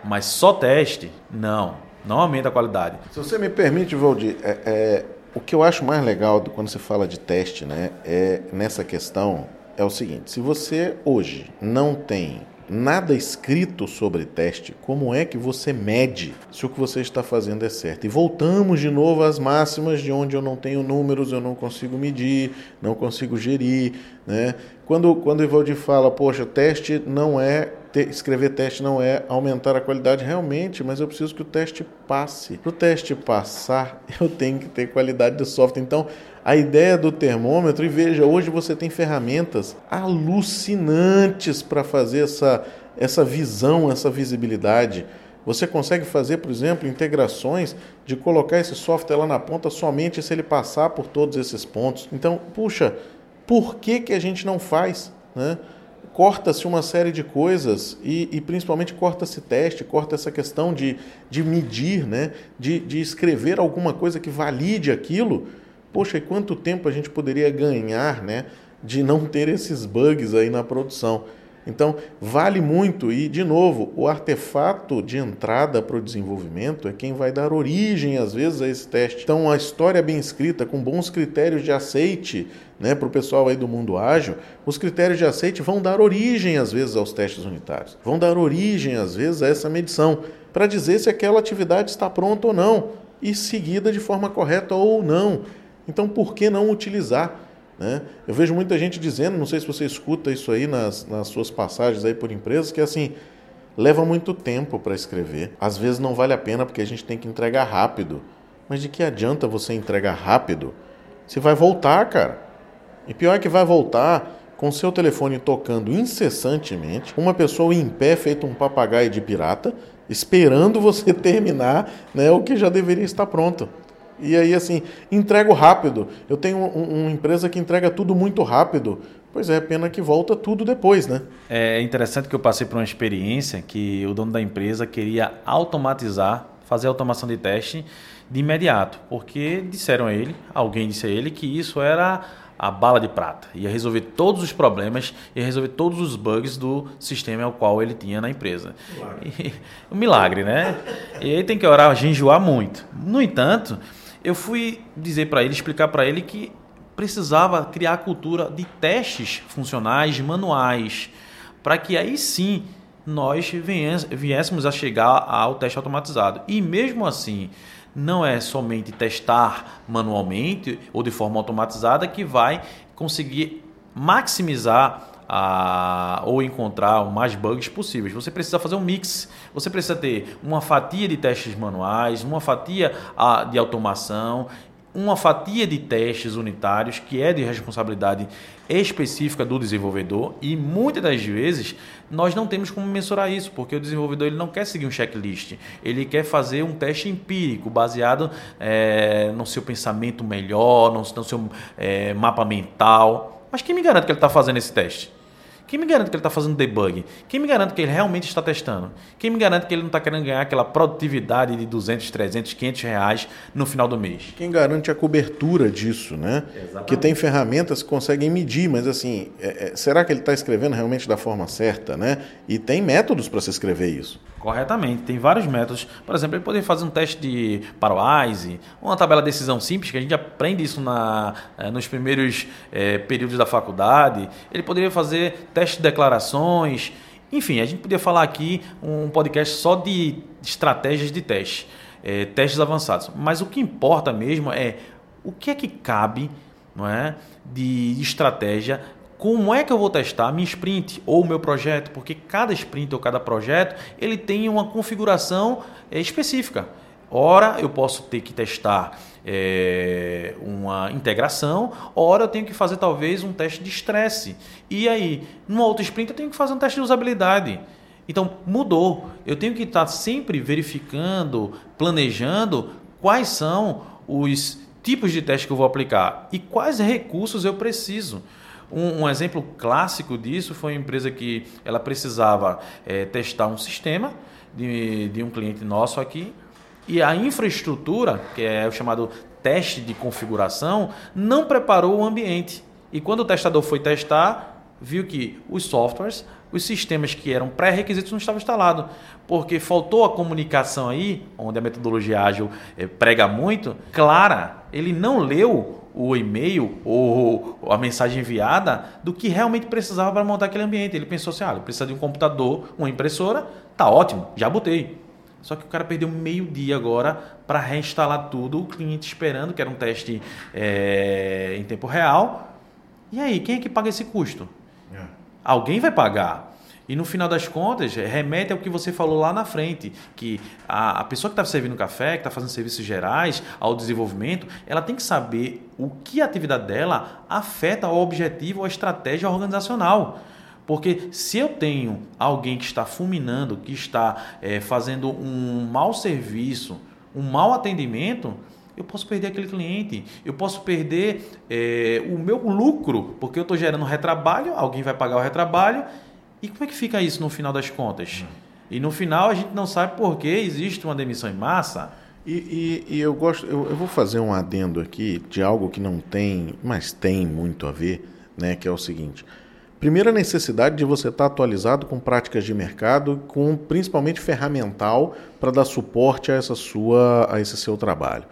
Mas só teste, não, não aumenta a qualidade. Se você me permite, Valdir, é, é, o que eu acho mais legal quando você fala de teste, né, é nessa questão é o seguinte: se você hoje não tem nada escrito sobre teste, como é que você mede se o que você está fazendo é certo? E voltamos de novo às máximas de onde eu não tenho números, eu não consigo medir, não consigo gerir. Né? Quando, quando o Ivaldi fala, poxa, teste não é escrever teste não é aumentar a qualidade realmente, mas eu preciso que o teste passe. Para o teste passar, [LAUGHS] eu tenho que ter qualidade de software. Então, a ideia do termômetro, e veja, hoje você tem ferramentas alucinantes para fazer essa, essa visão, essa visibilidade. Você consegue fazer, por exemplo, integrações de colocar esse software lá na ponta somente se ele passar por todos esses pontos. Então, puxa, por que, que a gente não faz? Né? Corta-se uma série de coisas e, e principalmente corta-se teste, corta essa questão de, de medir, né? de, de escrever alguma coisa que valide aquilo Poxa, e quanto tempo a gente poderia ganhar né, de não ter esses bugs aí na produção? Então, vale muito e, de novo, o artefato de entrada para o desenvolvimento é quem vai dar origem, às vezes, a esse teste. Então, a história bem escrita, com bons critérios de aceite né, para o pessoal aí do mundo ágil, os critérios de aceite vão dar origem, às vezes, aos testes unitários. Vão dar origem, às vezes, a essa medição, para dizer se aquela atividade está pronta ou não e seguida de forma correta ou não. Então, por que não utilizar? Né? Eu vejo muita gente dizendo, não sei se você escuta isso aí nas, nas suas passagens aí por empresas, que é assim, leva muito tempo para escrever. Às vezes não vale a pena porque a gente tem que entregar rápido. Mas de que adianta você entregar rápido? Você vai voltar, cara. E pior é que vai voltar com seu telefone tocando incessantemente, uma pessoa em pé feito um papagaio de pirata, esperando você [LAUGHS] terminar né, o que já deveria estar pronto. E aí, assim, entrego rápido. Eu tenho um, uma empresa que entrega tudo muito rápido. Pois é, pena que volta tudo depois, né? É interessante que eu passei por uma experiência que o dono da empresa queria automatizar, fazer automação de teste de imediato, porque disseram a ele, alguém disse a ele que isso era a bala de prata, ia resolver todos os problemas, ia resolver todos os bugs do sistema ao qual ele tinha na empresa. Milagre. E, [LAUGHS] um milagre, né? E aí tem que orar, jejuar muito. No entanto, eu fui dizer para ele, explicar para ele que precisava criar a cultura de testes funcionais manuais, para que aí sim nós viéssemos a chegar ao teste automatizado. E mesmo assim, não é somente testar manualmente ou de forma automatizada que vai conseguir maximizar a, ou encontrar o mais bugs possíveis. Você precisa fazer um mix. Você precisa ter uma fatia de testes manuais, uma fatia a, de automação uma fatia de testes unitários que é de responsabilidade específica do desenvolvedor e muitas das vezes nós não temos como mensurar isso porque o desenvolvedor ele não quer seguir um checklist. Ele quer fazer um teste empírico baseado é, no seu pensamento melhor no, no seu é, mapa mental. Mas quem me garante que ele está fazendo esse teste quem me garante que ele está fazendo debug? Quem me garante que ele realmente está testando? Quem me garante que ele não está querendo ganhar aquela produtividade de 200, 300, 500 reais no final do mês? Quem garante a cobertura disso, né? Exatamente. Que tem ferramentas que conseguem medir, mas assim, é, é, será que ele está escrevendo realmente da forma certa, né? E tem métodos para se escrever isso. Corretamente, tem vários métodos. Por exemplo, ele poderia fazer um teste de pairwise, uma tabela de decisão simples, que a gente aprende isso na, eh, nos primeiros é, períodos da faculdade. Ele poderia fazer teste de declarações. Enfim, a gente podia falar aqui um podcast só de estratégias de teste, é, testes avançados. Mas o que importa mesmo é o que é que cabe não é, de estratégia como é que eu vou testar minha sprint ou meu projeto, porque cada sprint ou cada projeto ele tem uma configuração é, específica. Ora, eu posso ter que testar é, uma integração, ora eu tenho que fazer talvez um teste de estresse. E aí, numa outra sprint eu tenho que fazer um teste de usabilidade. Então, mudou. Eu tenho que estar sempre verificando, planejando quais são os tipos de teste que eu vou aplicar e quais recursos eu preciso. Um, um, exemplo clássico disso foi uma empresa que ela precisava é, testar um sistema de, de um cliente nosso aqui e a infraestrutura, que é o chamado teste de configuração, não preparou o ambiente. E quando o testador foi testar, viu que os softwares, os sistemas que eram pré-requisitos não estavam instalados, porque faltou a comunicação aí, onde a metodologia ágil é, prega muito, clara. Ele não leu o e-mail ou a mensagem enviada do que realmente precisava para montar aquele ambiente. Ele pensou assim: ah, precisa de um computador, uma impressora, tá ótimo, já botei. Só que o cara perdeu meio dia agora para reinstalar tudo, o cliente esperando, que era um teste é, em tempo real. E aí, quem é que paga esse custo? É. Alguém vai pagar. E no final das contas, remete ao que você falou lá na frente, que a, a pessoa que está servindo café, que está fazendo serviços gerais ao desenvolvimento, ela tem que saber o que a atividade dela afeta ao objetivo ou à estratégia organizacional. Porque se eu tenho alguém que está fulminando, que está é, fazendo um mau serviço, um mau atendimento, eu posso perder aquele cliente, eu posso perder é, o meu lucro, porque eu estou gerando retrabalho, alguém vai pagar o retrabalho e como é que fica isso no final das contas? E no final a gente não sabe por que existe uma demissão em massa. E, e, e eu gosto, eu, eu, vou fazer um adendo aqui de algo que não tem, mas tem muito a ver, né? Que é o seguinte: primeira necessidade de você estar atualizado com práticas de mercado, com principalmente ferramental para dar suporte a essa sua, a esse seu trabalho.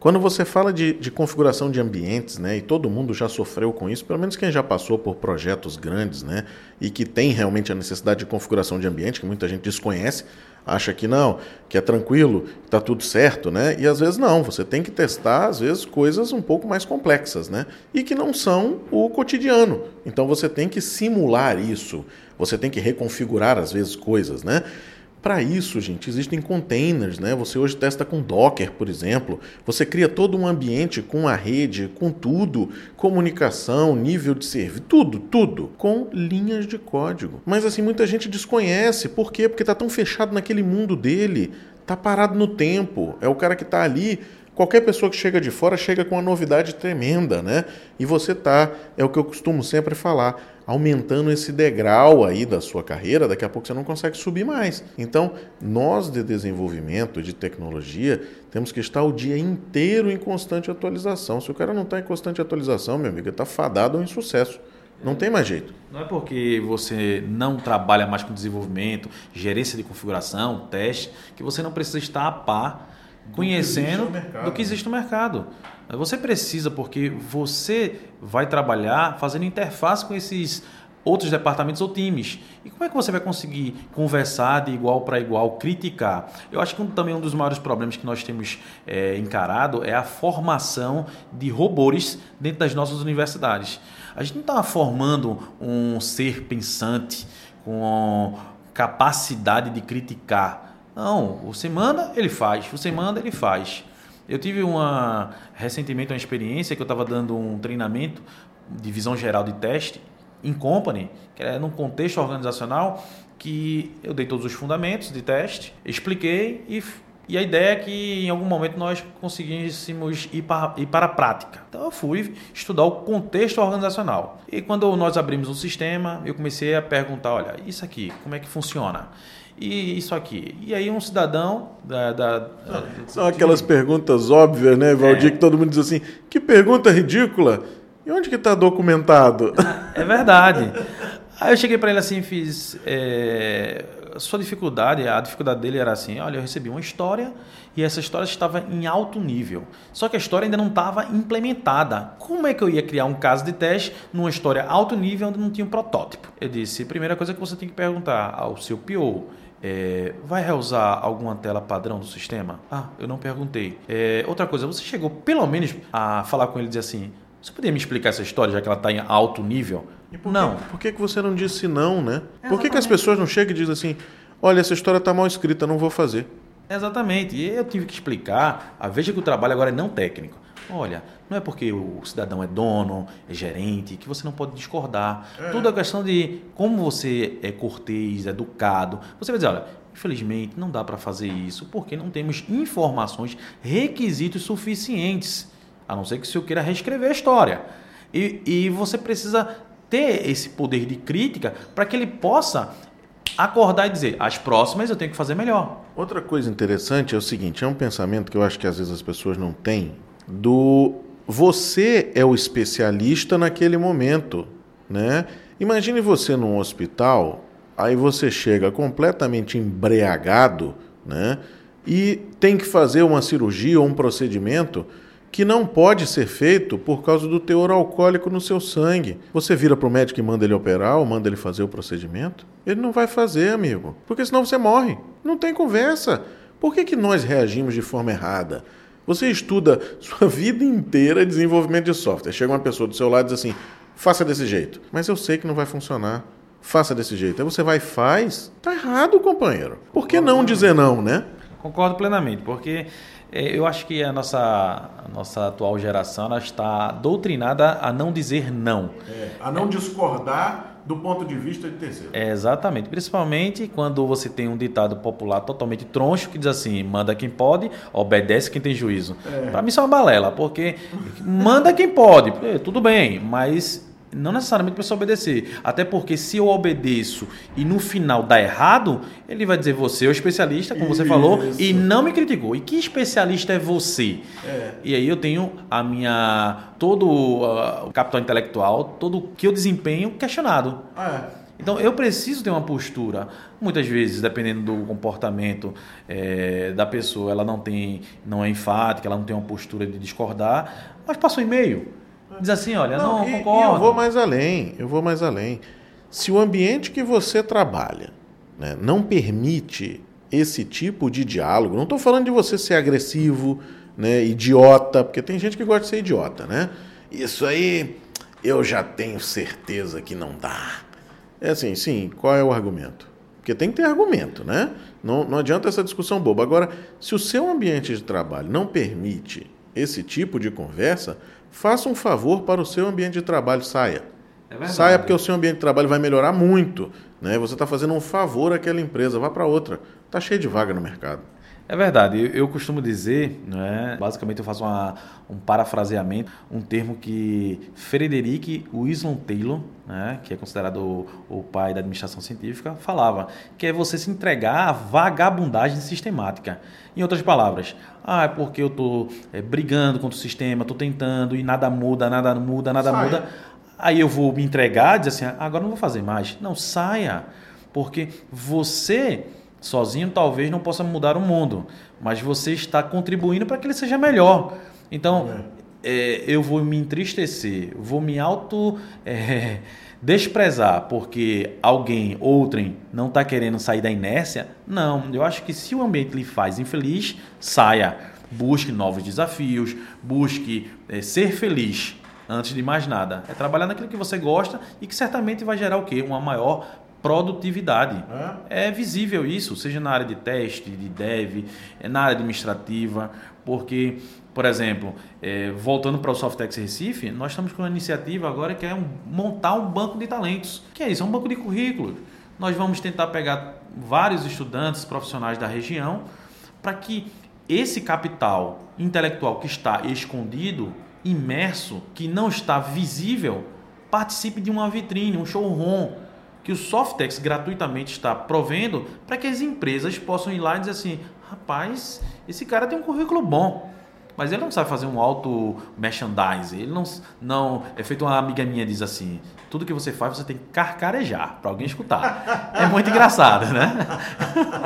Quando você fala de, de, configuração de ambientes, né, e todo mundo já sofreu com isso, pelo menos quem já passou por projetos grandes, né, e que tem realmente a necessidade de configuração de ambiente, que muita gente desconhece, acha que não, que é tranquilo, está tudo certo, né? E às vezes não, você tem que testar, às vezes, coisas um pouco mais complexas, né? E que não são o cotidiano. Então você tem que simular isso, você tem que reconfigurar, às vezes, coisas, né? Para isso, gente, existem containers, né? Você hoje testa com Docker, por exemplo. Você cria todo um ambiente com a rede, com tudo, comunicação, nível de serviço, tudo, tudo, com linhas de código. Mas assim, muita gente desconhece. Por quê? Porque está tão fechado naquele mundo dele, tá parado no tempo. É o cara que está ali Qualquer pessoa que chega de fora chega com uma novidade tremenda, né? E você tá, é o que eu costumo sempre falar, aumentando esse degrau aí da sua carreira, daqui a pouco você não consegue subir mais. Então, nós de desenvolvimento, de tecnologia, temos que estar o dia inteiro em constante atualização. Se o cara não está em constante atualização, meu amigo, está fadado ao insucesso. Não tem mais jeito. Não é porque você não trabalha mais com desenvolvimento, gerência de configuração, teste, que você não precisa estar a par conhecendo do que existe no mercado. Você precisa, porque você vai trabalhar fazendo interface com esses outros departamentos ou times. E como é que você vai conseguir conversar de igual para igual, criticar? Eu acho que também um dos maiores problemas que nós temos é, encarado é a formação de robôs dentro das nossas universidades. A gente não está formando um ser pensante com capacidade de criticar não, você manda, ele faz. Você manda, ele faz. Eu tive uma recentemente uma experiência que eu estava dando um treinamento de visão geral de teste em company, que é num contexto organizacional que eu dei todos os fundamentos de teste, expliquei e, e a ideia é que em algum momento nós conseguíssemos ir para, ir para a prática. Então eu fui estudar o contexto organizacional. E quando nós abrimos o sistema, eu comecei a perguntar, olha, isso aqui, como é que funciona? e isso aqui. E aí um cidadão da... da São aquelas perguntas óbvias, né, Valdir, é. que todo mundo diz assim, que pergunta ridícula. E onde que está documentado? É verdade. Aí eu cheguei para ele assim, fiz... É, sua dificuldade, a dificuldade dele era assim, olha, eu recebi uma história e essa história estava em alto nível. Só que a história ainda não estava implementada. Como é que eu ia criar um caso de teste numa história alto nível onde não tinha um protótipo? Eu disse, primeira coisa que você tem que perguntar ao seu PO, é, vai reusar alguma tela padrão do sistema? Ah, eu não perguntei. É, outra coisa, você chegou pelo menos a falar com ele e dizer assim: você poderia me explicar essa história, já que ela está em alto nível? Por não. Que, por que, que você não disse não, né? Exatamente. Por que, que as pessoas não chegam e dizem assim: olha, essa história está mal escrita, não vou fazer? Exatamente. E eu tive que explicar, a veja que o trabalho agora é não técnico. Olha, não é porque o cidadão é dono, é gerente, que você não pode discordar. É. Tudo é questão de como você é cortês, educado. Você vai dizer, olha, infelizmente não dá para fazer isso porque não temos informações, requisitos suficientes. A não ser que o senhor queira reescrever a história. E, e você precisa ter esse poder de crítica para que ele possa acordar e dizer: as próximas eu tenho que fazer melhor. Outra coisa interessante é o seguinte: é um pensamento que eu acho que às vezes as pessoas não têm do você é o especialista naquele momento, né? Imagine você num hospital, aí você chega completamente embriagado, né? E tem que fazer uma cirurgia ou um procedimento que não pode ser feito por causa do teor alcoólico no seu sangue. Você vira para o médico e manda ele operar ou manda ele fazer o procedimento? Ele não vai fazer, amigo, porque senão você morre. Não tem conversa. Por que, que nós reagimos de forma errada? Você estuda [LAUGHS] sua vida inteira desenvolvimento de software. Chega uma pessoa do seu lado e diz assim: faça desse jeito. Mas eu sei que não vai funcionar. Faça desse jeito. Aí você vai e faz. Tá errado, companheiro. Por que não dizer não, né? Concordo plenamente, porque eu acho que a nossa, a nossa atual geração está doutrinada a não dizer não. É, a não discordar do ponto de vista de terceiro. É, exatamente. Principalmente quando você tem um ditado popular totalmente troncho que diz assim: manda quem pode, obedece quem tem juízo. É. Para mim isso é uma balela, porque manda quem pode, é, tudo bem, mas não necessariamente precisa obedecer. Até porque se eu obedeço e no final dá errado, ele vai dizer você é o especialista, como você falou, e não me criticou. E que especialista é você? É. E aí eu tenho a minha. todo uh, o capital intelectual, todo o que eu desempenho questionado. É. Então eu preciso ter uma postura. Muitas vezes, dependendo do comportamento é, da pessoa, ela não tem, não é enfática, ela não tem uma postura de discordar, mas passa um e-mail. Diz assim, olha, não, não e, concordo. E eu vou mais além, eu vou mais além. Se o ambiente que você trabalha né, não permite esse tipo de diálogo, não estou falando de você ser agressivo, né, idiota, porque tem gente que gosta de ser idiota, né? Isso aí eu já tenho certeza que não dá. É assim, sim, qual é o argumento? Porque tem que ter argumento, né? Não, não adianta essa discussão boba. Agora, se o seu ambiente de trabalho não permite esse tipo de conversa, faça um favor para o seu ambiente de trabalho, saia. É saia porque o seu ambiente de trabalho vai melhorar muito. Né? Você está fazendo um favor àquela empresa, vá para outra. Está cheio de vaga no mercado. É verdade, eu, costumo dizer, né, basicamente eu faço uma, um parafraseamento, um termo que Frederick Winslow Taylor, né, que é considerado o, o, pai da administração científica, falava, que é você se entregar à vagabundagem sistemática. Em outras palavras, ah, é porque eu estou é, brigando contra o sistema, estou tentando e nada muda, nada muda, nada saia. muda. Aí eu vou me entregar e dizer assim, agora não vou fazer mais. Não, saia, porque você Sozinho talvez não possa mudar o mundo, mas você está contribuindo para que ele seja melhor. Então, é. É, eu vou me entristecer, vou me auto é, desprezar porque alguém, outrem, não está querendo sair da inércia. Não, eu acho que se o ambiente lhe faz infeliz, saia. Busque novos desafios, busque é, ser feliz antes de mais nada. É trabalhar naquilo que você gosta e que certamente vai gerar o quê? Uma maior produtividade. É? é? visível isso, seja na área de teste, de dev, é na área administrativa, porque, por exemplo, é, voltando para o Softex Recife, nós estamos com uma iniciativa agora que é um, montar um banco de talentos. que é isso? É um banco de currículos. Nós vamos tentar pegar vários estudantes profissionais da região para que esse capital intelectual que está escondido, imerso, que não está visível, participe de uma vitrine, um showroom que o Softex gratuitamente está provendo para que as empresas possam ir lá e dizer assim: rapaz, esse cara tem um currículo bom. Mas ele não sabe fazer um auto merchandising. Ele não, não. É feito uma amiga minha diz assim: tudo que você faz você tem que carcarejar para alguém escutar. É muito engraçado, né?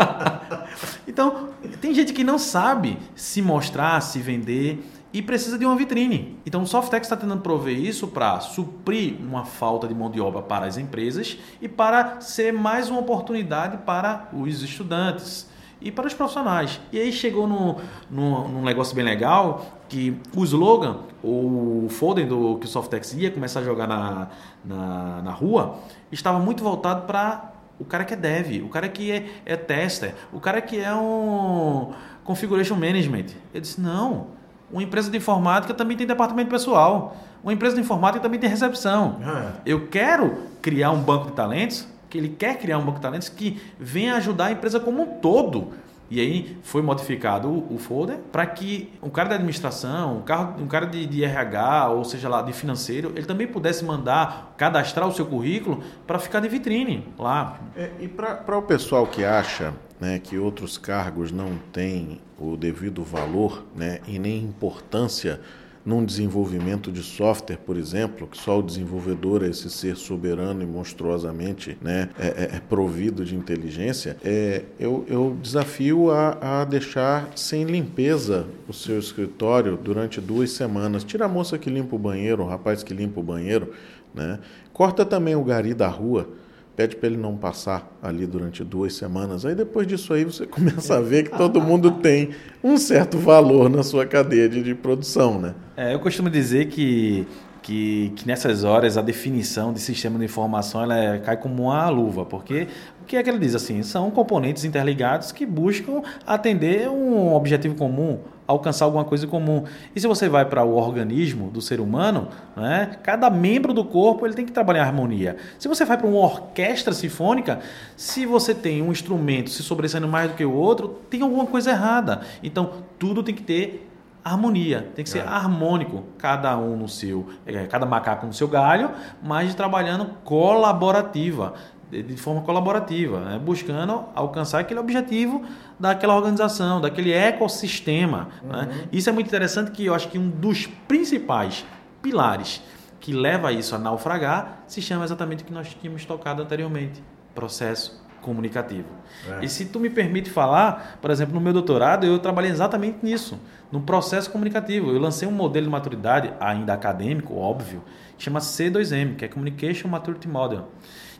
[LAUGHS] então, tem gente que não sabe se mostrar, se vender e precisa de uma vitrine. Então o Softex está tentando prover isso para suprir uma falta de mão de obra para as empresas e para ser mais uma oportunidade para os estudantes e para os profissionais. E aí chegou no, no, num negócio bem legal que o slogan, o folder do que o Softex ia começar a jogar na, na, na rua, estava muito voltado para o cara que é dev, o cara que é, é tester, o cara que é um configuration management. Eu disse, não, uma empresa de informática também tem departamento pessoal. Uma empresa de informática também tem recepção. É. Eu quero criar um banco de talentos, que ele quer criar um banco de talentos que venha ajudar a empresa como um todo. E aí foi modificado o, folder para que um cara da administração, um, um cara de, de, RH, ou seja lá, de financeiro, ele também pudesse mandar, cadastrar o seu currículo para ficar de vitrine lá. É, e para o pessoal que acha né, que outros cargos não têm o devido valor né, e nem importância num desenvolvimento de software, por exemplo, que só o desenvolvedor é esse ser soberano e monstruosamente né, é, é, é provido de inteligência, é, eu, eu desafio a, a deixar sem limpeza o seu escritório durante duas semanas. Tira a moça que limpa o banheiro, o rapaz que limpa o banheiro, né? corta também o gari da rua pede para ele não passar ali durante duas semanas. Aí depois disso aí você [LAUGHS] começa a ver que todo mundo tem um certo valor na sua cadeia de, de produção, né? É, eu costumo dizer que, que, que, nessas horas a definição de sistema de informação ela é, cai como uma luva, porque o que é que ele diz assim? São componentes interligados que buscam atender um objetivo comum, alcançar alguma coisa comum. E se você vai para o organismo do ser humano, né, cada membro do corpo ele tem que trabalhar em harmonia. Se você vai para uma orquestra sinfônica, se você tem um instrumento se sobressaindo mais do que o outro, tem alguma coisa errada. Então, tudo tem que ter harmonia, tem que ser é. harmônico, cada um no seu, é, cada macaco no seu galho, mas trabalhando colaborativa de forma colaborativa, né? buscando alcançar aquele objetivo daquela organização, daquele ecossistema. Né? Uhum. Né? Isso é muito interessante que eu acho que um dos principais pilares que leva isso a naufragar se chama exatamente o que nós tínhamos tocado anteriormente, processo comunicativo. É. E se tu me permite falar, por exemplo, no meu doutorado, eu trabalhei exatamente nisso, no processo comunicativo. Eu lancei um modelo de maturidade, ainda acadêmico, óbvio, que chama C2M, que é Communication Maturity Model,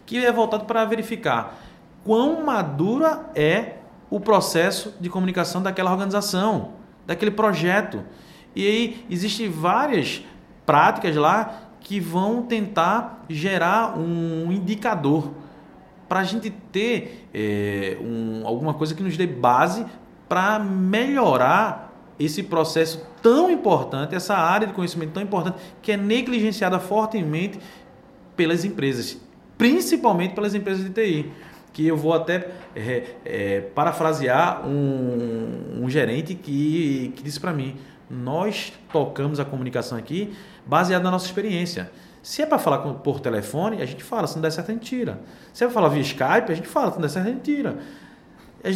que é voltado para verificar quão madura é o processo de comunicação daquela organização, daquele projeto. E aí existem várias práticas lá que vão tentar gerar um indicador para a gente ter é, um, alguma coisa que nos dê base para melhorar esse processo tão importante, essa área de conhecimento tão importante, que é negligenciada fortemente pelas empresas, principalmente pelas empresas de TI. Que eu vou até é, é, parafrasear um, um, gerente que, que disse para mim: nós tocamos a comunicação aqui baseado na nossa experiência. Se é para falar por telefone, a gente fala, se não der certo, a gente tira. Se é para falar via Skype, a gente fala, se não der certo, a gente tira.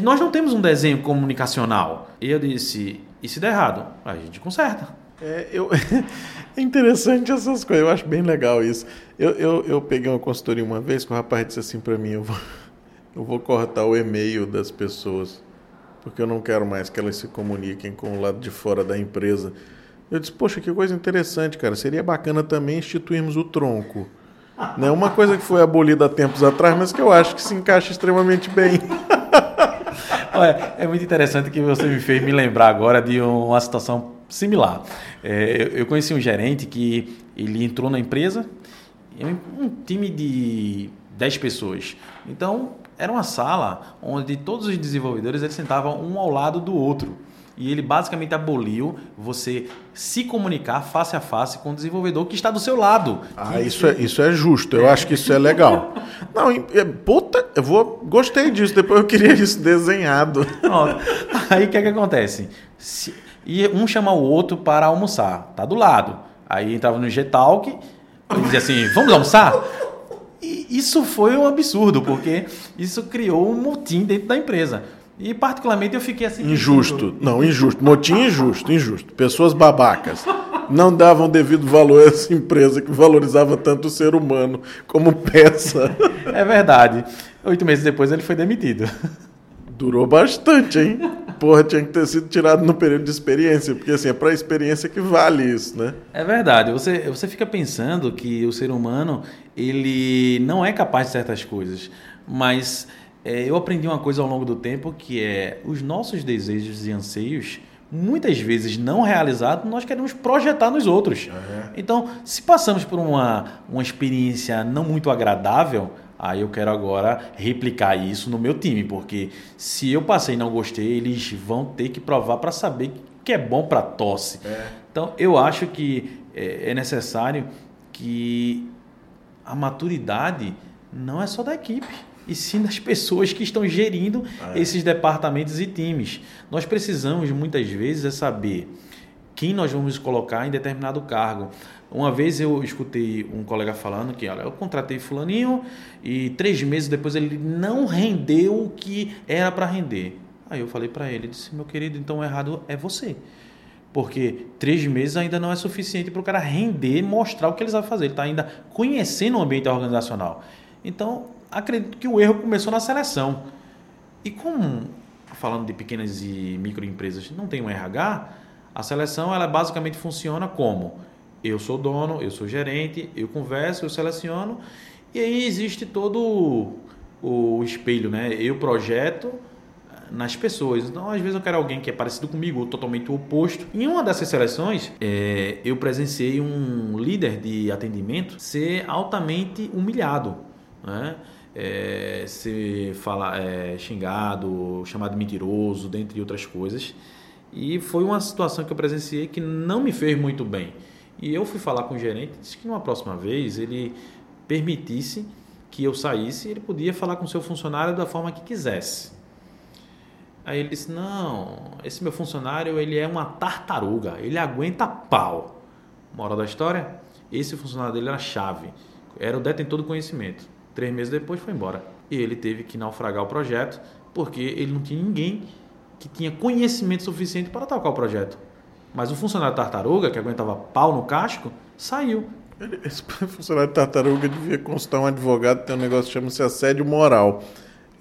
Nós não temos um desenho comunicacional. E eu disse, e se der errado? A gente conserta. É, eu... [LAUGHS] é interessante essas coisas, eu acho bem legal isso. Eu, eu, eu peguei uma consultoria uma vez que o rapaz disse assim para mim, eu vou, [LAUGHS] eu vou cortar o e-mail das pessoas, porque eu não quero mais que elas se comuniquem com o lado de fora da empresa. Eu disse, poxa, que coisa interessante, cara. Seria bacana também instituirmos o tronco. [LAUGHS] Né? Uma coisa que foi abolida há tempos atrás, mas que eu acho que se encaixa extremamente bem. Olha, é muito interessante que você me fez me lembrar agora de uma situação similar. É, eu conheci um gerente que ele entrou na empresa, um time de 10 pessoas. Então, era uma sala onde todos os desenvolvedores eles sentavam um ao lado do outro e ele basicamente aboliu você se comunicar face a face com o desenvolvedor que está do seu lado. Ah, isso é, isso é justo. Eu acho que isso é legal. Não, é, puta, eu vou, gostei disso. Depois eu queria isso desenhado. Pronto. Aí o que, é que acontece? Se, e um chama o outro para almoçar. Tá do lado. Aí entrava no G-Talk e dizia assim: vamos almoçar? E isso foi um absurdo, porque isso criou um motim dentro da empresa. E particularmente eu fiquei assim. Injusto. Pensando... Não, injusto. Motim injusto, injusto. Pessoas babacas. Não davam devido valor a essa empresa que valorizava tanto o ser humano como peça. É verdade. Oito meses depois ele foi demitido. Durou bastante, hein? Porra, tinha que ter sido tirado no período de experiência, porque assim, é para a experiência que vale isso, né? É verdade. Você, você fica pensando que o ser humano, ele não é capaz de certas coisas, mas é, eu aprendi uma coisa ao longo do tempo que é os nossos desejos e anseios muitas vezes não realizados, nós queremos projetar nos outros. Uhum. Então, se passamos por uma, uma experiência não muito agradável, aí eu quero agora replicar isso no meu time, porque se eu passei e não gostei, eles vão ter que provar para saber que é bom para tosse. É. Então, eu acho que é, é necessário que a maturidade não é só da equipe e sim das pessoas que estão gerindo é. esses departamentos e times. Nós precisamos muitas vezes é saber quem nós vamos colocar em determinado cargo. Uma vez eu escutei um colega falando que, olha, eu contratei fulaninho e três meses depois ele não rendeu o que era para render. Aí eu falei para ele, disse, meu querido, então o errado é você. Porque três meses ainda não é suficiente para o cara render, mostrar o que eles vão fazer. Ele está ainda conhecendo o ambiente organizacional. Então, acredito que o erro começou na seleção. E como, falando de pequenas e microempresas, não tem um RH, a seleção ela basicamente funciona como eu sou dono, eu sou gerente, eu converso, eu seleciono, e aí existe todo o espelho, né? Eu projeto nas pessoas. Então, às vezes eu quero alguém que é parecido comigo totalmente o oposto. Em uma dessas seleções, é, eu presenciei um líder de atendimento ser altamente humilhado, né? é, ser fala, é, xingado, chamado de mentiroso, dentre outras coisas. E foi uma situação que eu presenciei que não me fez muito bem. E eu fui falar com o gerente, disse que numa próxima vez ele permitisse que eu saísse, ele podia falar com o seu funcionário da forma que quisesse. Aí ele disse: "Não, esse meu funcionário, ele é uma tartaruga, ele aguenta pau". Moral da história? Esse funcionário dele era chave, era o detentor do conhecimento. Três meses depois foi embora. E ele teve que naufragar o projeto porque ele não tinha ninguém que tinha conhecimento suficiente para tocar o projeto. Mas o funcionário tartaruga, que aguentava pau no casco, saiu. Esse [LAUGHS] funcionário de tartaruga devia consultar um advogado, tem um negócio que chama-se assédio moral.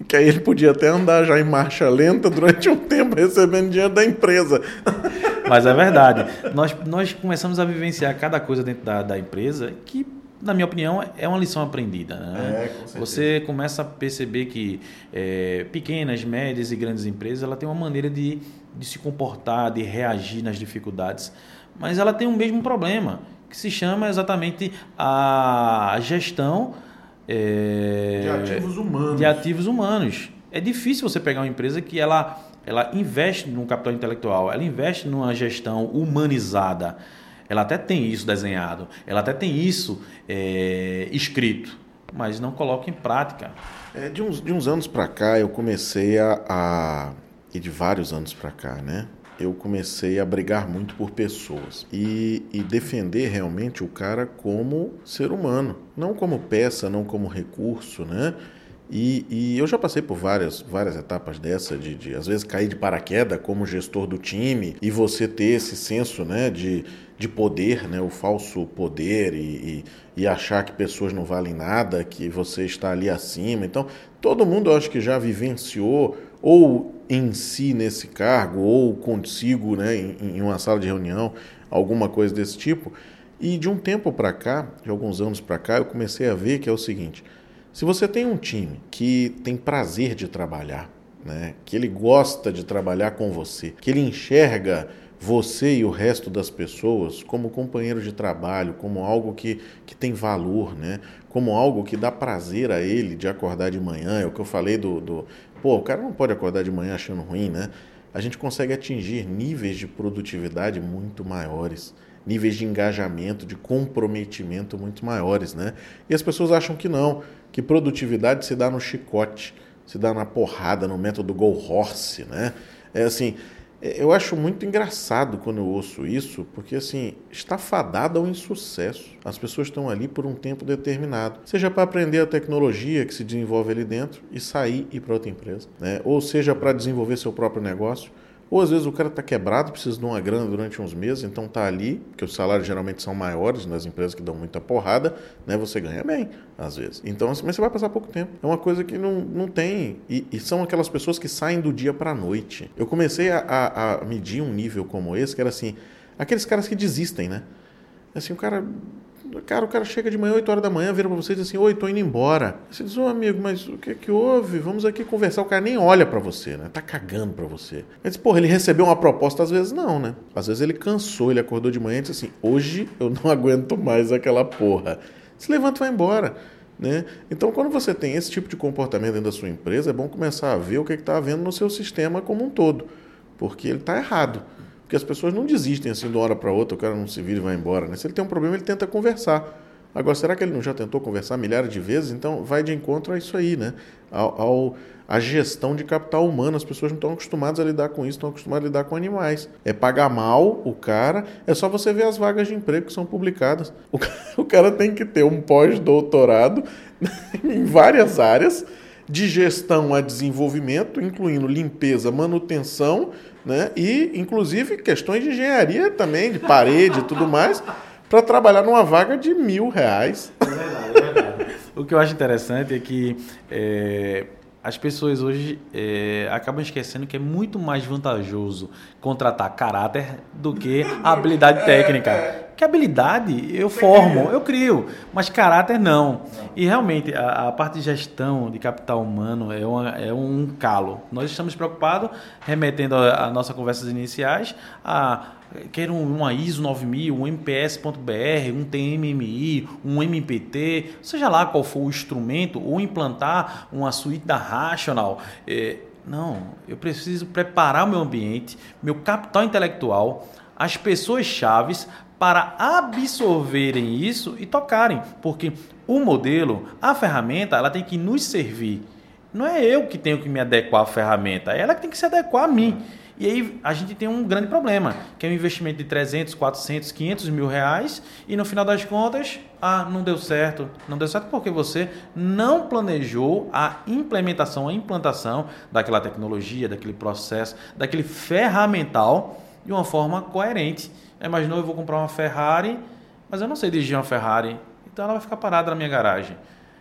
Que aí ele podia até andar já em marcha lenta durante um tempo [LAUGHS] recebendo dinheiro da empresa. [LAUGHS] Mas é verdade. Nós, nós começamos a vivenciar cada coisa dentro da, da empresa que na minha opinião, é uma lição aprendida. Né? É, com Você começa a perceber que é, pequenas, médias e grandes empresas ela tem uma maneira de, de se comportar, de reagir nas dificuldades, mas ela tem o mesmo problema, que se chama exatamente a gestão é, de ativos humanos. De ativos humanos. É difícil você pegar uma empresa que ela, ela investe no capital intelectual, ela investe numa gestão humanizada. Ela até tem isso desenhado, ela até tem isso é, escrito, mas não coloca em prática. É, de, uns, de uns anos para cá eu comecei a, a, de vários anos para cá, né? eu comecei a brigar muito por pessoas e, e, defender realmente o cara como ser humano, não como peça, não como recurso, né? E, e eu já passei por várias, várias etapas dessa, de, de às vezes cair de paraquedas como gestor do time e você ter esse senso né, de, de poder, né, o falso poder e, e, e achar que pessoas não valem nada, que você está ali acima. Então, todo mundo eu acho que já vivenciou ou em si nesse cargo, ou consigo né, em, uma sala de reunião, alguma coisa desse tipo. E de um tempo para cá, de alguns anos para cá, eu comecei a ver que é o seguinte: se você tem um time que tem prazer de trabalhar, né, que ele gosta de trabalhar com você, que ele enxerga você e o resto das pessoas como companheiro de trabalho, como algo que, que tem valor, né? como algo que dá prazer a ele de acordar de manhã. É o que eu falei do, do Pô, o cara não pode acordar de manhã achando ruim, né? A gente consegue atingir níveis de produtividade muito maiores, níveis de engajamento, de comprometimento muito maiores, né? E as pessoas acham que não, que produtividade se dá no chicote, se dá na porrada, no método go horse, né? É assim, eu acho muito engraçado quando eu ouço isso, porque assim, está fadado ao insucesso. As pessoas estão ali por um tempo determinado. Seja para aprender a tecnologia que se desenvolve ali dentro e sair e ir para outra empresa, né? Ou seja para desenvolver seu próprio negócio ou às vezes o cara está quebrado, precisa de uma grana durante uns meses, então está ali, porque os salários geralmente são maiores nas empresas que dão muita porrada, né? Você ganha bem, às vezes. Então, assim, mas você vai passar pouco tempo. É uma coisa que não, não tem. E, e são aquelas pessoas que saem do dia para a noite. Eu comecei a, a, a medir um nível como esse, que era assim, aqueles caras que desistem, né? Assim, o cara Cara, o cara chega de manhã, 8 horas da manhã, vira pra você e diz assim: Oi, tô indo embora. Você diz: Ô oh, amigo, mas o que que houve? Vamos aqui conversar. O cara nem olha para você, né? Tá cagando para você. Mas, porra, ele recebeu uma proposta, às vezes não, né? Às vezes ele cansou, ele acordou de manhã e disse assim: Hoje eu não [LAUGHS] aguento mais aquela porra. Se levanta e vai embora. Né? Então, quando você tem esse tipo de comportamento dentro da sua empresa, é bom começar a ver o que está havendo no seu sistema como um todo, porque ele está errado. Porque as pessoas não desistem assim de uma hora para outra, o cara não se vira e vai embora. Né? Se ele tem um problema, ele tenta conversar. Agora, será que ele não já tentou conversar milhares de vezes? Então, vai de encontro a isso aí, né? Ao, ao a gestão de capital humano. As pessoas não estão acostumadas a lidar com isso, estão acostumadas a lidar com animais. É pagar mal o cara, é só você ver as vagas de emprego que são publicadas. O [LAUGHS] o cara tem que ter um pós-doutorado [LAUGHS] em várias áreas, de gestão a desenvolvimento, incluindo limpeza, manutenção né? e inclusive questões de engenharia também, de parede e tudo mais, para trabalhar numa vaga de mil reais. É verdade, é verdade. o que eu acho interessante é que é, as pessoas hoje é, acabam esquecendo que é muito mais vantajoso contratar caráter do que habilidade técnica. Que habilidade eu formo, eu crio, mas caráter não. E realmente a, a parte de gestão de capital humano é, uma, é um calo. Nós estamos preocupados, remetendo a, a nossas conversas iniciais, a quer uma ISO 9000, um MPS.br, um TMMI, um MPT, seja lá qual for o instrumento, ou implantar uma suíte da Rational. É, não, eu preciso preparar o meu ambiente, meu capital intelectual, as pessoas chaves para absorverem isso e tocarem, porque o modelo, a ferramenta, ela tem que nos servir. Não é eu que tenho que me adequar à ferramenta, é ela que tem que se adequar a mim. E aí a gente tem um grande problema, que é um investimento de 300, 400, 500 mil reais e no final das contas, ah, não deu certo. Não deu certo porque você não planejou a implementação, a implantação daquela tecnologia, daquele processo, daquele ferramental de uma forma coerente. Imaginou eu vou comprar uma Ferrari mas eu não sei dirigir uma Ferrari, então ela vai ficar parada na minha garagem.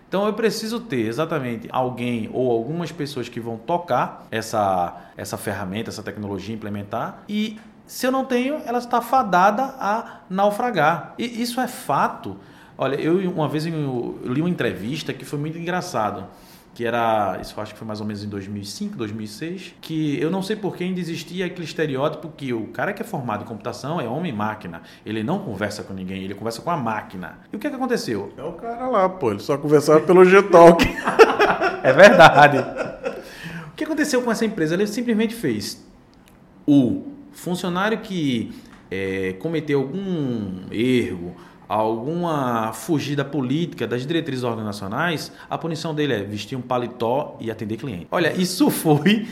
Então eu preciso ter exatamente alguém ou algumas pessoas que vão tocar essa, essa ferramenta, essa tecnologia, implementar. E se eu não tenho, ela está fadada a naufragar. E isso é fato. Olha, eu uma vez eu li uma entrevista que foi muito engraçado que era, isso acho que foi mais ou menos em 2005, 2006, que eu não sei por que ainda existia aquele estereótipo que o cara que é formado em computação é homem-máquina. Ele não conversa com ninguém, ele conversa com a máquina. E o que, é que aconteceu? É o cara lá, pô, ele só conversava pelo G-Talk. [LAUGHS] é verdade. O que aconteceu com essa empresa? Ele simplesmente fez o funcionário que é, cometeu algum erro, alguma fugida política das diretrizes organizacionais, a punição dele é vestir um paletó e atender cliente. Olha, isso foi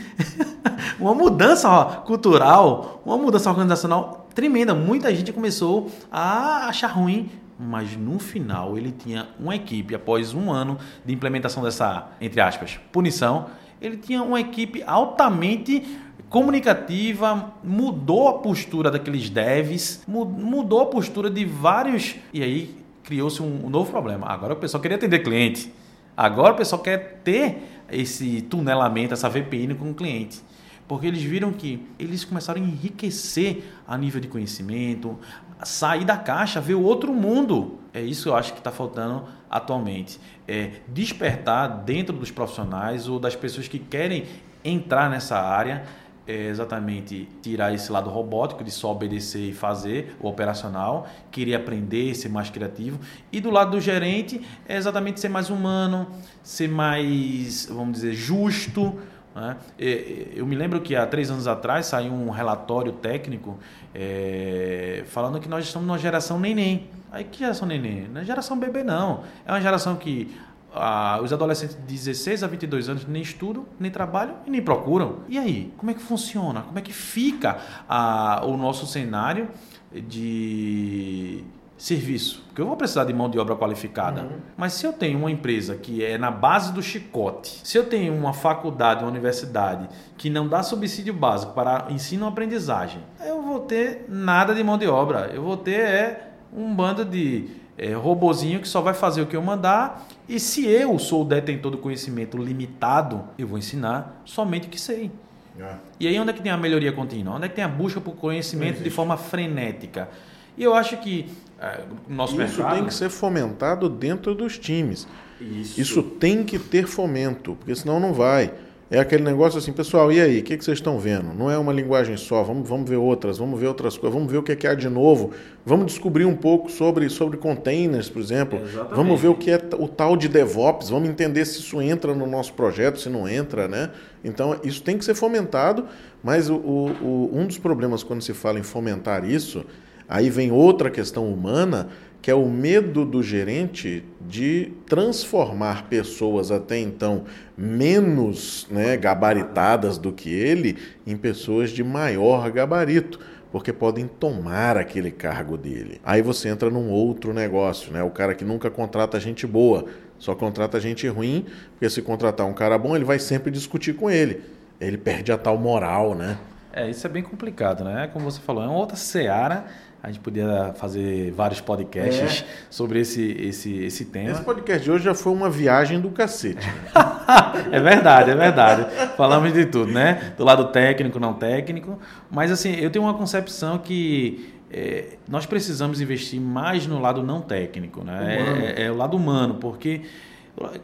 [LAUGHS] uma mudança cultural, uma mudança organizacional tremenda. Muita gente começou a achar ruim mas no final ele tinha uma equipe, após um ano de implementação dessa, entre aspas, punição, ele tinha uma equipe altamente comunicativa, mudou a postura daqueles devs, mudou a postura de vários. E aí criou-se um, novo problema. Agora o pessoal queria atender cliente. Agora o pessoal quer ter esse tunelamento, essa VPN com o cliente. Porque eles viram que eles começaram a enriquecer a nível de conhecimento, sair da caixa, ver o outro mundo. É isso que eu acho que está faltando atualmente. É despertar dentro dos profissionais ou das pessoas que querem entrar nessa área é exatamente tirar esse lado robótico de só obedecer e fazer o operacional, querer aprender, ser mais criativo. E do lado do gerente é exatamente ser mais humano, ser mais, vamos dizer, justo. Né? Eu me lembro que há três anos atrás saiu um relatório técnico é, falando que nós estamos numa geração neném. Aí que geração neném? Não é geração bebê, não. É uma geração que ah, os adolescentes de 16 a 22 anos nem estudam, nem trabalham e nem procuram. E aí, como é que funciona? Como é que fica ah, o nosso cenário de serviço? Porque eu vou precisar de mão de obra qualificada. Uhum. Mas se eu tenho uma empresa que é na base do chicote, se eu tenho uma faculdade, uma universidade que não dá subsídio básico para ensino e aprendizagem, eu vou ter nada de mão de obra. Eu vou ter é, um bando de é, robozinho que só vai fazer o que eu mandar. E se eu sou o detentor do conhecimento limitado, eu vou ensinar somente o que sei. É. E aí onde é que tem a melhoria contínua? Onde é que tem a busca por conhecimento de forma frenética? E eu acho que é, nosso Isso mercado... tem que ser fomentado dentro dos times. Isso. Isso tem que ter fomento, porque senão não vai. É aquele negócio assim, pessoal, e aí, o que, que vocês estão vendo? Não é uma linguagem só, vamos, vamos ver outras, vamos ver outras coisas, vamos ver o que, é que há de novo, vamos descobrir um pouco sobre, sobre containers, por exemplo, Exatamente. vamos ver o que é o tal de DevOps, vamos entender se isso entra no nosso projeto, se não entra, né? Então, isso tem que ser fomentado, mas o, o, um dos problemas quando se fala em fomentar isso, aí vem outra questão humana, que é o medo do gerente de transformar pessoas até então menos né, gabaritadas do que ele em pessoas de maior gabarito, porque podem tomar aquele cargo dele. Aí você entra num outro negócio, né? O cara que nunca contrata gente boa, só contrata gente ruim, porque se contratar um cara bom, ele vai sempre discutir com ele. Ele perde a tal moral, né? É, isso é bem complicado, né? Como você falou, é uma outra seara a gente podia fazer vários podcasts é. sobre esse, esse, esse tema. Esse podcast de hoje já foi uma viagem do cacete. [LAUGHS] é verdade, é verdade. Falamos de tudo, né? Do lado técnico, não técnico. Mas assim, eu tenho uma concepção que é, nós precisamos investir mais no lado não técnico, né? É, é, o lado humano, porque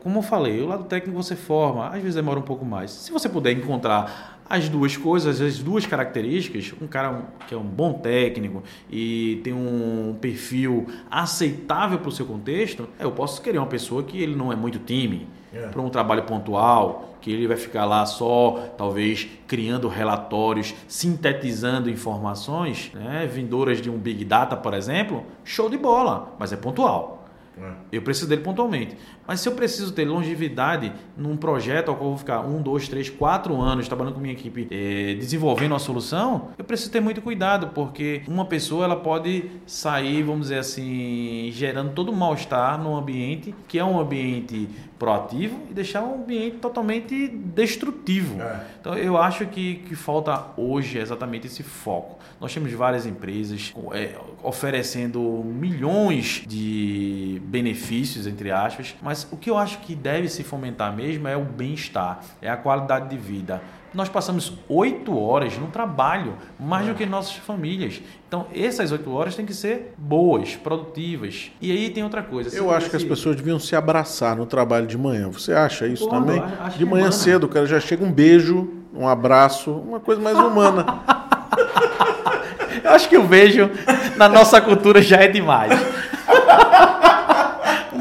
como eu falei, o lado técnico você forma, às vezes demora um pouco mais. Se você puder encontrar as duas coisas, as duas características, um cara que é um bom técnico e tem um perfil aceitável para o seu contexto, eu posso querer uma pessoa que ele não é muito time, é. para um trabalho pontual, que ele vai ficar lá só, talvez, criando relatórios, sintetizando informações, né, vindouras de um Big Data, por exemplo, show de bola, mas é pontual. É. Eu preciso dele pontualmente. Mas se eu preciso ter longevidade num projeto ao qual eu vou ficar um, dois, três, quatro anos trabalhando com minha equipe, eh, desenvolvendo uma solução, eu preciso ter muito cuidado, porque uma pessoa ela pode sair, vamos dizer assim, gerando todo o mal-estar no ambiente, que é um ambiente proativo, e deixar um ambiente totalmente destrutivo. É. Então eu acho que, que falta hoje exatamente esse foco. Nós temos várias empresas é, oferecendo milhões de benefícios, entre aspas, mas o que eu acho que deve se fomentar mesmo é o bem-estar, é a qualidade de vida. Nós passamos oito horas no trabalho, mais do que nossas famílias. Então, essas oito horas têm que ser boas, produtivas. E aí tem outra coisa. Eu acho que as pessoas deviam se abraçar no trabalho de manhã. Você acha isso Pô, também? De manhã é cedo, cara, já chega um beijo, um abraço, uma coisa mais humana. [LAUGHS] Eu acho que o beijo na nossa cultura já é demais.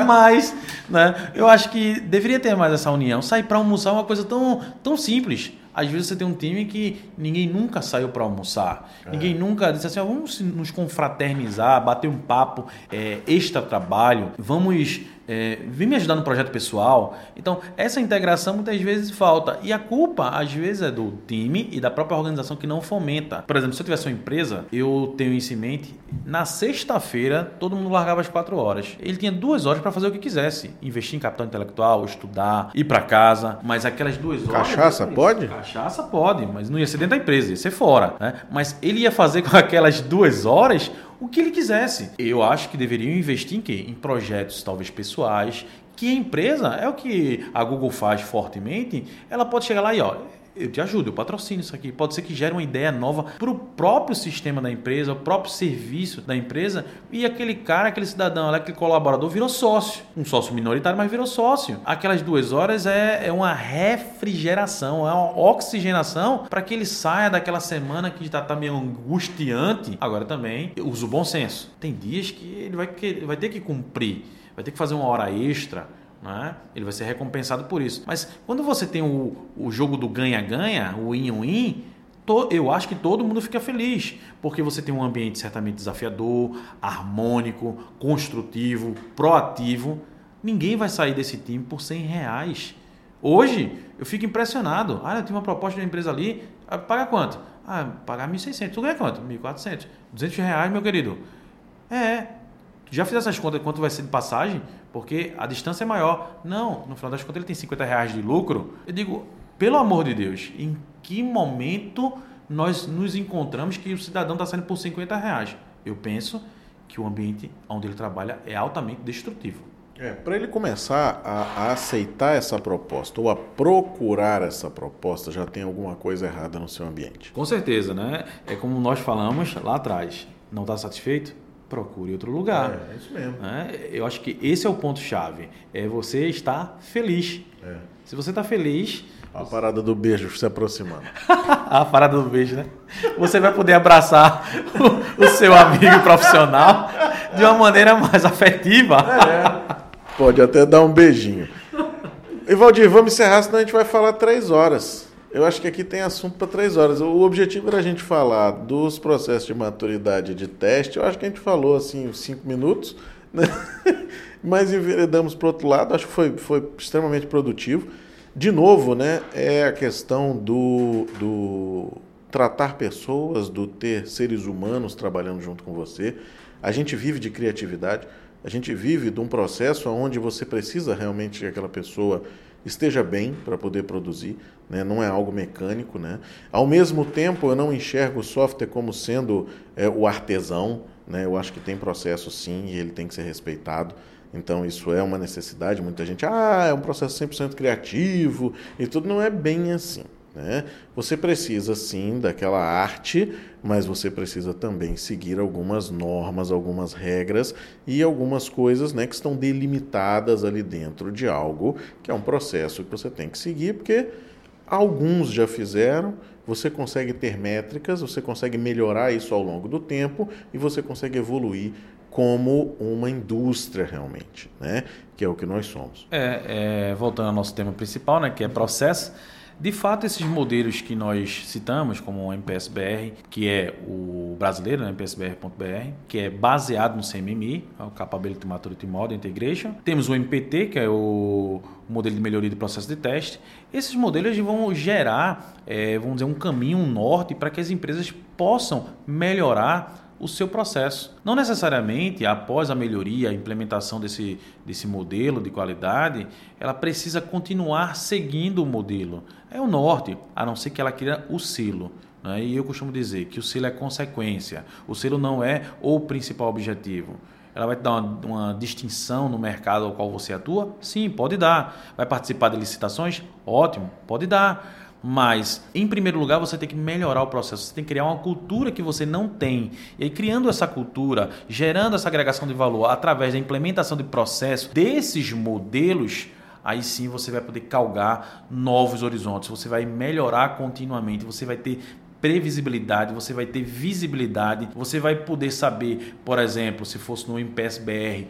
Mas né? Eu acho que deveria ter mais essa união. Sair para almoçar é uma coisa tão, tão simples. Às vezes você tem um time que ninguém nunca saiu para almoçar. É. Ninguém nunca disse assim, vamos nos confraternizar, bater um papo é, extra trabalho, vamos é, vir me ajudar no projeto pessoal. Então, essa integração muitas vezes falta. E a culpa, às vezes, é do time e da própria organização que não fomenta. Por exemplo, se eu tivesse uma empresa, eu tenho isso em mente, na sexta-feira, todo mundo largava às quatro horas. Ele tinha duas horas para fazer o que quisesse. Investir em capital intelectual, estudar, ir para casa. Mas aquelas duas horas... Cachaça pode? Cachaça pode, mas não ia ser dentro da empresa, ia ser fora. Né? Mas ele ia fazer com [LAUGHS] aquelas duas horas o que ele quisesse. Eu acho que deveriam investir em quê? Em projetos talvez pessoais, que a empresa, é o que a Google faz fortemente, ela pode chegar lá e ó, eu te ajudo, eu patrocino isso aqui. Pode ser que gere uma ideia nova para o próprio sistema da empresa, o próprio serviço da empresa, e aquele cara, aquele cidadão, aquele colaborador virou sócio. Um sócio minoritário, mas virou sócio. Aquelas duas horas é, é uma refrigeração, é uma oxigenação para que ele saia daquela semana que está tá meio angustiante. Agora também, usa o bom senso. Tem dias que ele vai, vai ter que cumprir, vai ter que fazer uma hora extra né? Ele vai ser recompensado por isso. Mas quando você tem o, o jogo do ganha-ganha, o win-win, eu acho que todo mundo fica feliz, porque você tem um ambiente certamente desafiador, harmônico, construtivo, proativo. Ninguém vai sair desse time por 100 reais. Hoje, eu fico impressionado. Ah, eu tenho uma proposta de uma empresa ali, ah, paga quanto? Ah, pagar 1.600. Tu ganha quanto? 1.400. 200 reais, meu querido. É. Já fizesse essas contas quanto vai ser de passagem? Porque a distância é maior. Não, no final das contas ele tem 50 reais de lucro. Eu digo, pelo amor de Deus, em que momento nós nos encontramos que o cidadão está saindo por 50 reais? Eu penso que o ambiente onde ele trabalha é altamente destrutivo. É, para ele começar a, a, aceitar essa proposta ou a procurar essa proposta, já tem alguma coisa errada no seu ambiente. Com certeza, né? É como nós falamos lá atrás. Não está satisfeito? Procure outro lugar. É, é isso mesmo. É, eu acho que esse é o ponto-chave. É você estar feliz. É. Se você está feliz. A parada do beijo se aproximando. [LAUGHS] a parada do beijo, né? Você vai poder abraçar o, o seu amigo profissional de uma maneira mais afetiva. É. Pode até dar um beijinho. E Valdir, vamos encerrar, senão a gente vai falar três horas. Eu acho que aqui tem assunto para três horas. O objetivo era a gente falar dos processos de maturidade de teste. Eu acho que a gente falou assim cinco minutos, né? [LAUGHS] mas enveredamos para outro lado. Acho que foi, foi extremamente produtivo. De novo, né, é a questão do, do tratar pessoas, do ter seres humanos trabalhando junto com você. A gente vive de criatividade. A gente vive de um processo onde você precisa realmente que aquela pessoa esteja bem para poder produzir, né? não é algo mecânico. Né? Ao mesmo tempo, eu não enxergo o software como sendo é, o artesão, né? eu acho que tem processo sim e ele tem que ser respeitado. Então, isso é uma necessidade. Muita gente, ah, é um processo 100% criativo e tudo. Não é bem assim. Né? Você precisa sim daquela arte, mas você precisa também seguir algumas normas, algumas regras e algumas coisas né, que estão delimitadas ali dentro de algo que é um processo que você tem que seguir, porque alguns já fizeram. Você consegue ter métricas, você consegue melhorar isso ao longo do tempo e você consegue evoluir como uma indústria realmente, né? Que é o que nós somos. É, é, voltando ao nosso tema principal, né? Que é processo. De fato, esses modelos que nós citamos, como o MPSBR, que é o brasileiro, né, MPSBR.br, que é baseado no CMMI, é o Capability Maturity Model Integration. Temos o MPT, que é o modelo de melhoria do processo de teste. Esses modelos vão gerar, é, vamos dizer, um caminho, um norte para que as empresas possam melhorar o seu processo. Não necessariamente após a melhoria, a implementação desse, desse modelo de qualidade, ela precisa continuar seguindo o modelo. É o norte, a não ser que ela queira o selo. Né? E eu costumo dizer que o selo é consequência, o selo não é o principal objetivo. Ela vai te dar uma, uma, distinção no mercado ao qual você atua? Sim, pode dar. Vai participar de licitações? Ótimo, pode dar. Mas, em primeiro lugar, você tem que melhorar o processo, você tem que criar uma cultura que você não tem. E aí, criando essa cultura, gerando essa agregação de valor através da implementação de processo desses modelos, aí sim você vai poder calgar novos horizontes, você vai melhorar continuamente, você vai ter previsibilidade, você vai ter visibilidade, você vai poder saber, por exemplo, se fosse no MPSBR,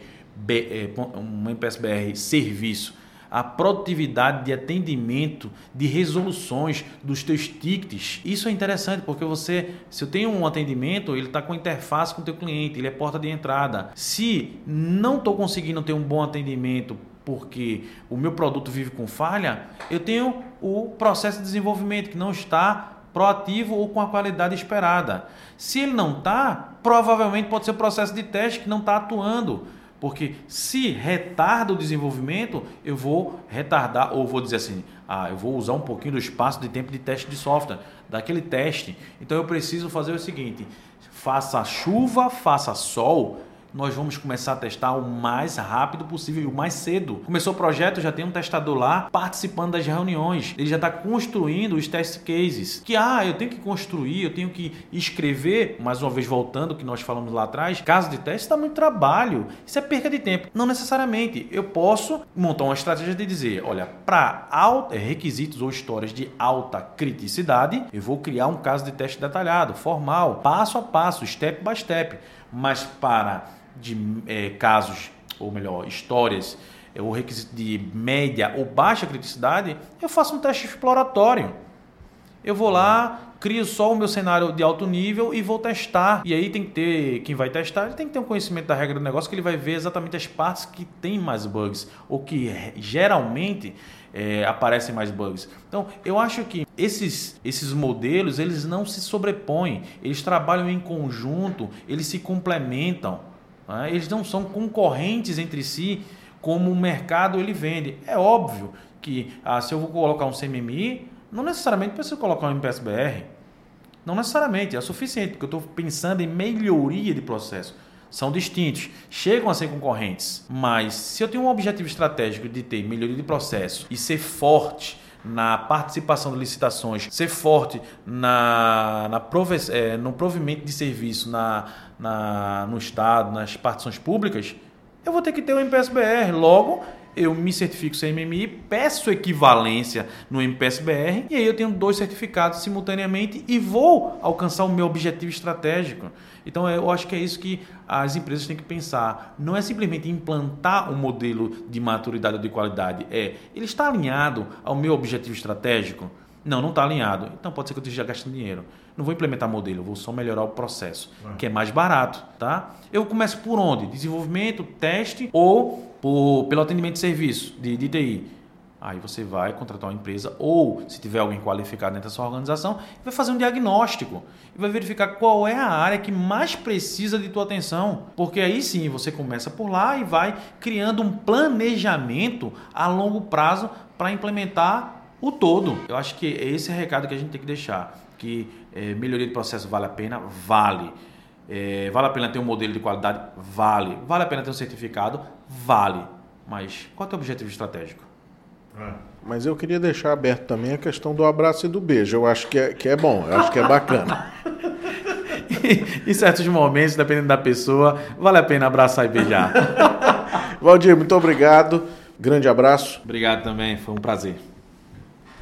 eh, um MPSBR serviço, a produtividade de atendimento, de resoluções dos teus tickets. Isso é interessante porque você, se eu tenho um atendimento, ele está com interface com o teu cliente, ele é porta de entrada. Se não estou conseguindo ter um bom atendimento porque o meu produto vive com falha, eu tenho o processo de desenvolvimento que não está proativo ou com a qualidade esperada. Se ele não está, provavelmente pode ser o processo de teste que não está atuando. Porque se retarda o desenvolvimento, eu vou retardar, ou vou dizer assim, ah, eu vou usar um pouquinho do espaço de tempo de teste de software, daquele teste. Então eu preciso fazer o seguinte: faça chuva, faça sol, nós vamos começar a testar o mais rápido possível e o mais cedo. Começou o projeto, já tem um testador lá participando das reuniões. Ele já está construindo os test cases. Que ah, eu tenho que construir, eu tenho que escrever, mais uma vez voltando que nós falamos lá atrás, caso de teste dá muito trabalho. Isso é perca de tempo. Não necessariamente. Eu posso montar uma estratégia de dizer, olha, para é, requisitos ou histórias de alta criticidade, eu vou criar um caso de teste detalhado, formal, passo a passo, step by step. Mas para de é, casos, ou melhor, histórias, é, o requisito de média ou baixa criticidade, eu faço um teste exploratório. Eu vou lá, crio só o meu cenário de alto nível e vou testar. E aí tem que ter, quem vai testar, ele tem que ter um conhecimento da regra do negócio que ele vai ver exatamente as partes que tem mais bugs ou que geralmente é, aparecem mais bugs. Então, eu acho que esses, esses modelos, eles não se sobrepõem, eles trabalham em conjunto, eles se complementam. Né? Eles não são concorrentes entre si como o mercado ele vende. É óbvio que ah, se eu vou colocar um CMMI, não necessariamente preciso colocar um MPSBR. Não necessariamente, é suficiente, porque eu estou pensando em melhoria de processo. São distintos, chegam a ser concorrentes, mas se eu tenho um objetivo estratégico de ter melhoria de processo e ser forte na participação de licitações, ser forte na, na prove, é, no provimento de serviço na, na, no Estado, nas partições públicas, eu vou ter que ter o MPSBR. Logo, eu me certifico CMMI, peço equivalência no MPSBR e aí eu tenho dois certificados simultaneamente e vou alcançar o meu objetivo estratégico. Então eu acho que é isso que as empresas têm que pensar. Não é simplesmente implantar um modelo de maturidade ou de qualidade, é ele está alinhado ao meu objetivo estratégico. Não, não está alinhado. Então pode ser que eu esteja gastando dinheiro. Não vou implementar modelo, vou só melhorar o processo, que é mais barato, tá? Eu começo por onde? Desenvolvimento, teste ou por, pelo atendimento de serviço de, de TI. Aí você vai contratar uma empresa ou, se tiver alguém qualificado dentro da sua organização, vai fazer um diagnóstico e vai verificar qual é a área que mais precisa de tua atenção. Porque aí sim você começa por lá e vai criando um planejamento a longo prazo para implementar o todo. Eu acho que é esse recado que a gente tem que deixar. Que é, melhoria de processo vale a pena? Vale. É, vale a pena ter um modelo de qualidade? Vale. Vale a pena ter um certificado? Vale. Mas qual é o objetivo estratégico? É. Mas eu queria deixar aberto também a questão do abraço e do beijo. Eu acho que é, que é bom, eu acho que é bacana. [LAUGHS] em certos momentos, dependendo da pessoa, vale a pena abraçar e beijar. [LAUGHS] Valdir, muito obrigado. Grande abraço. Obrigado também, foi um prazer.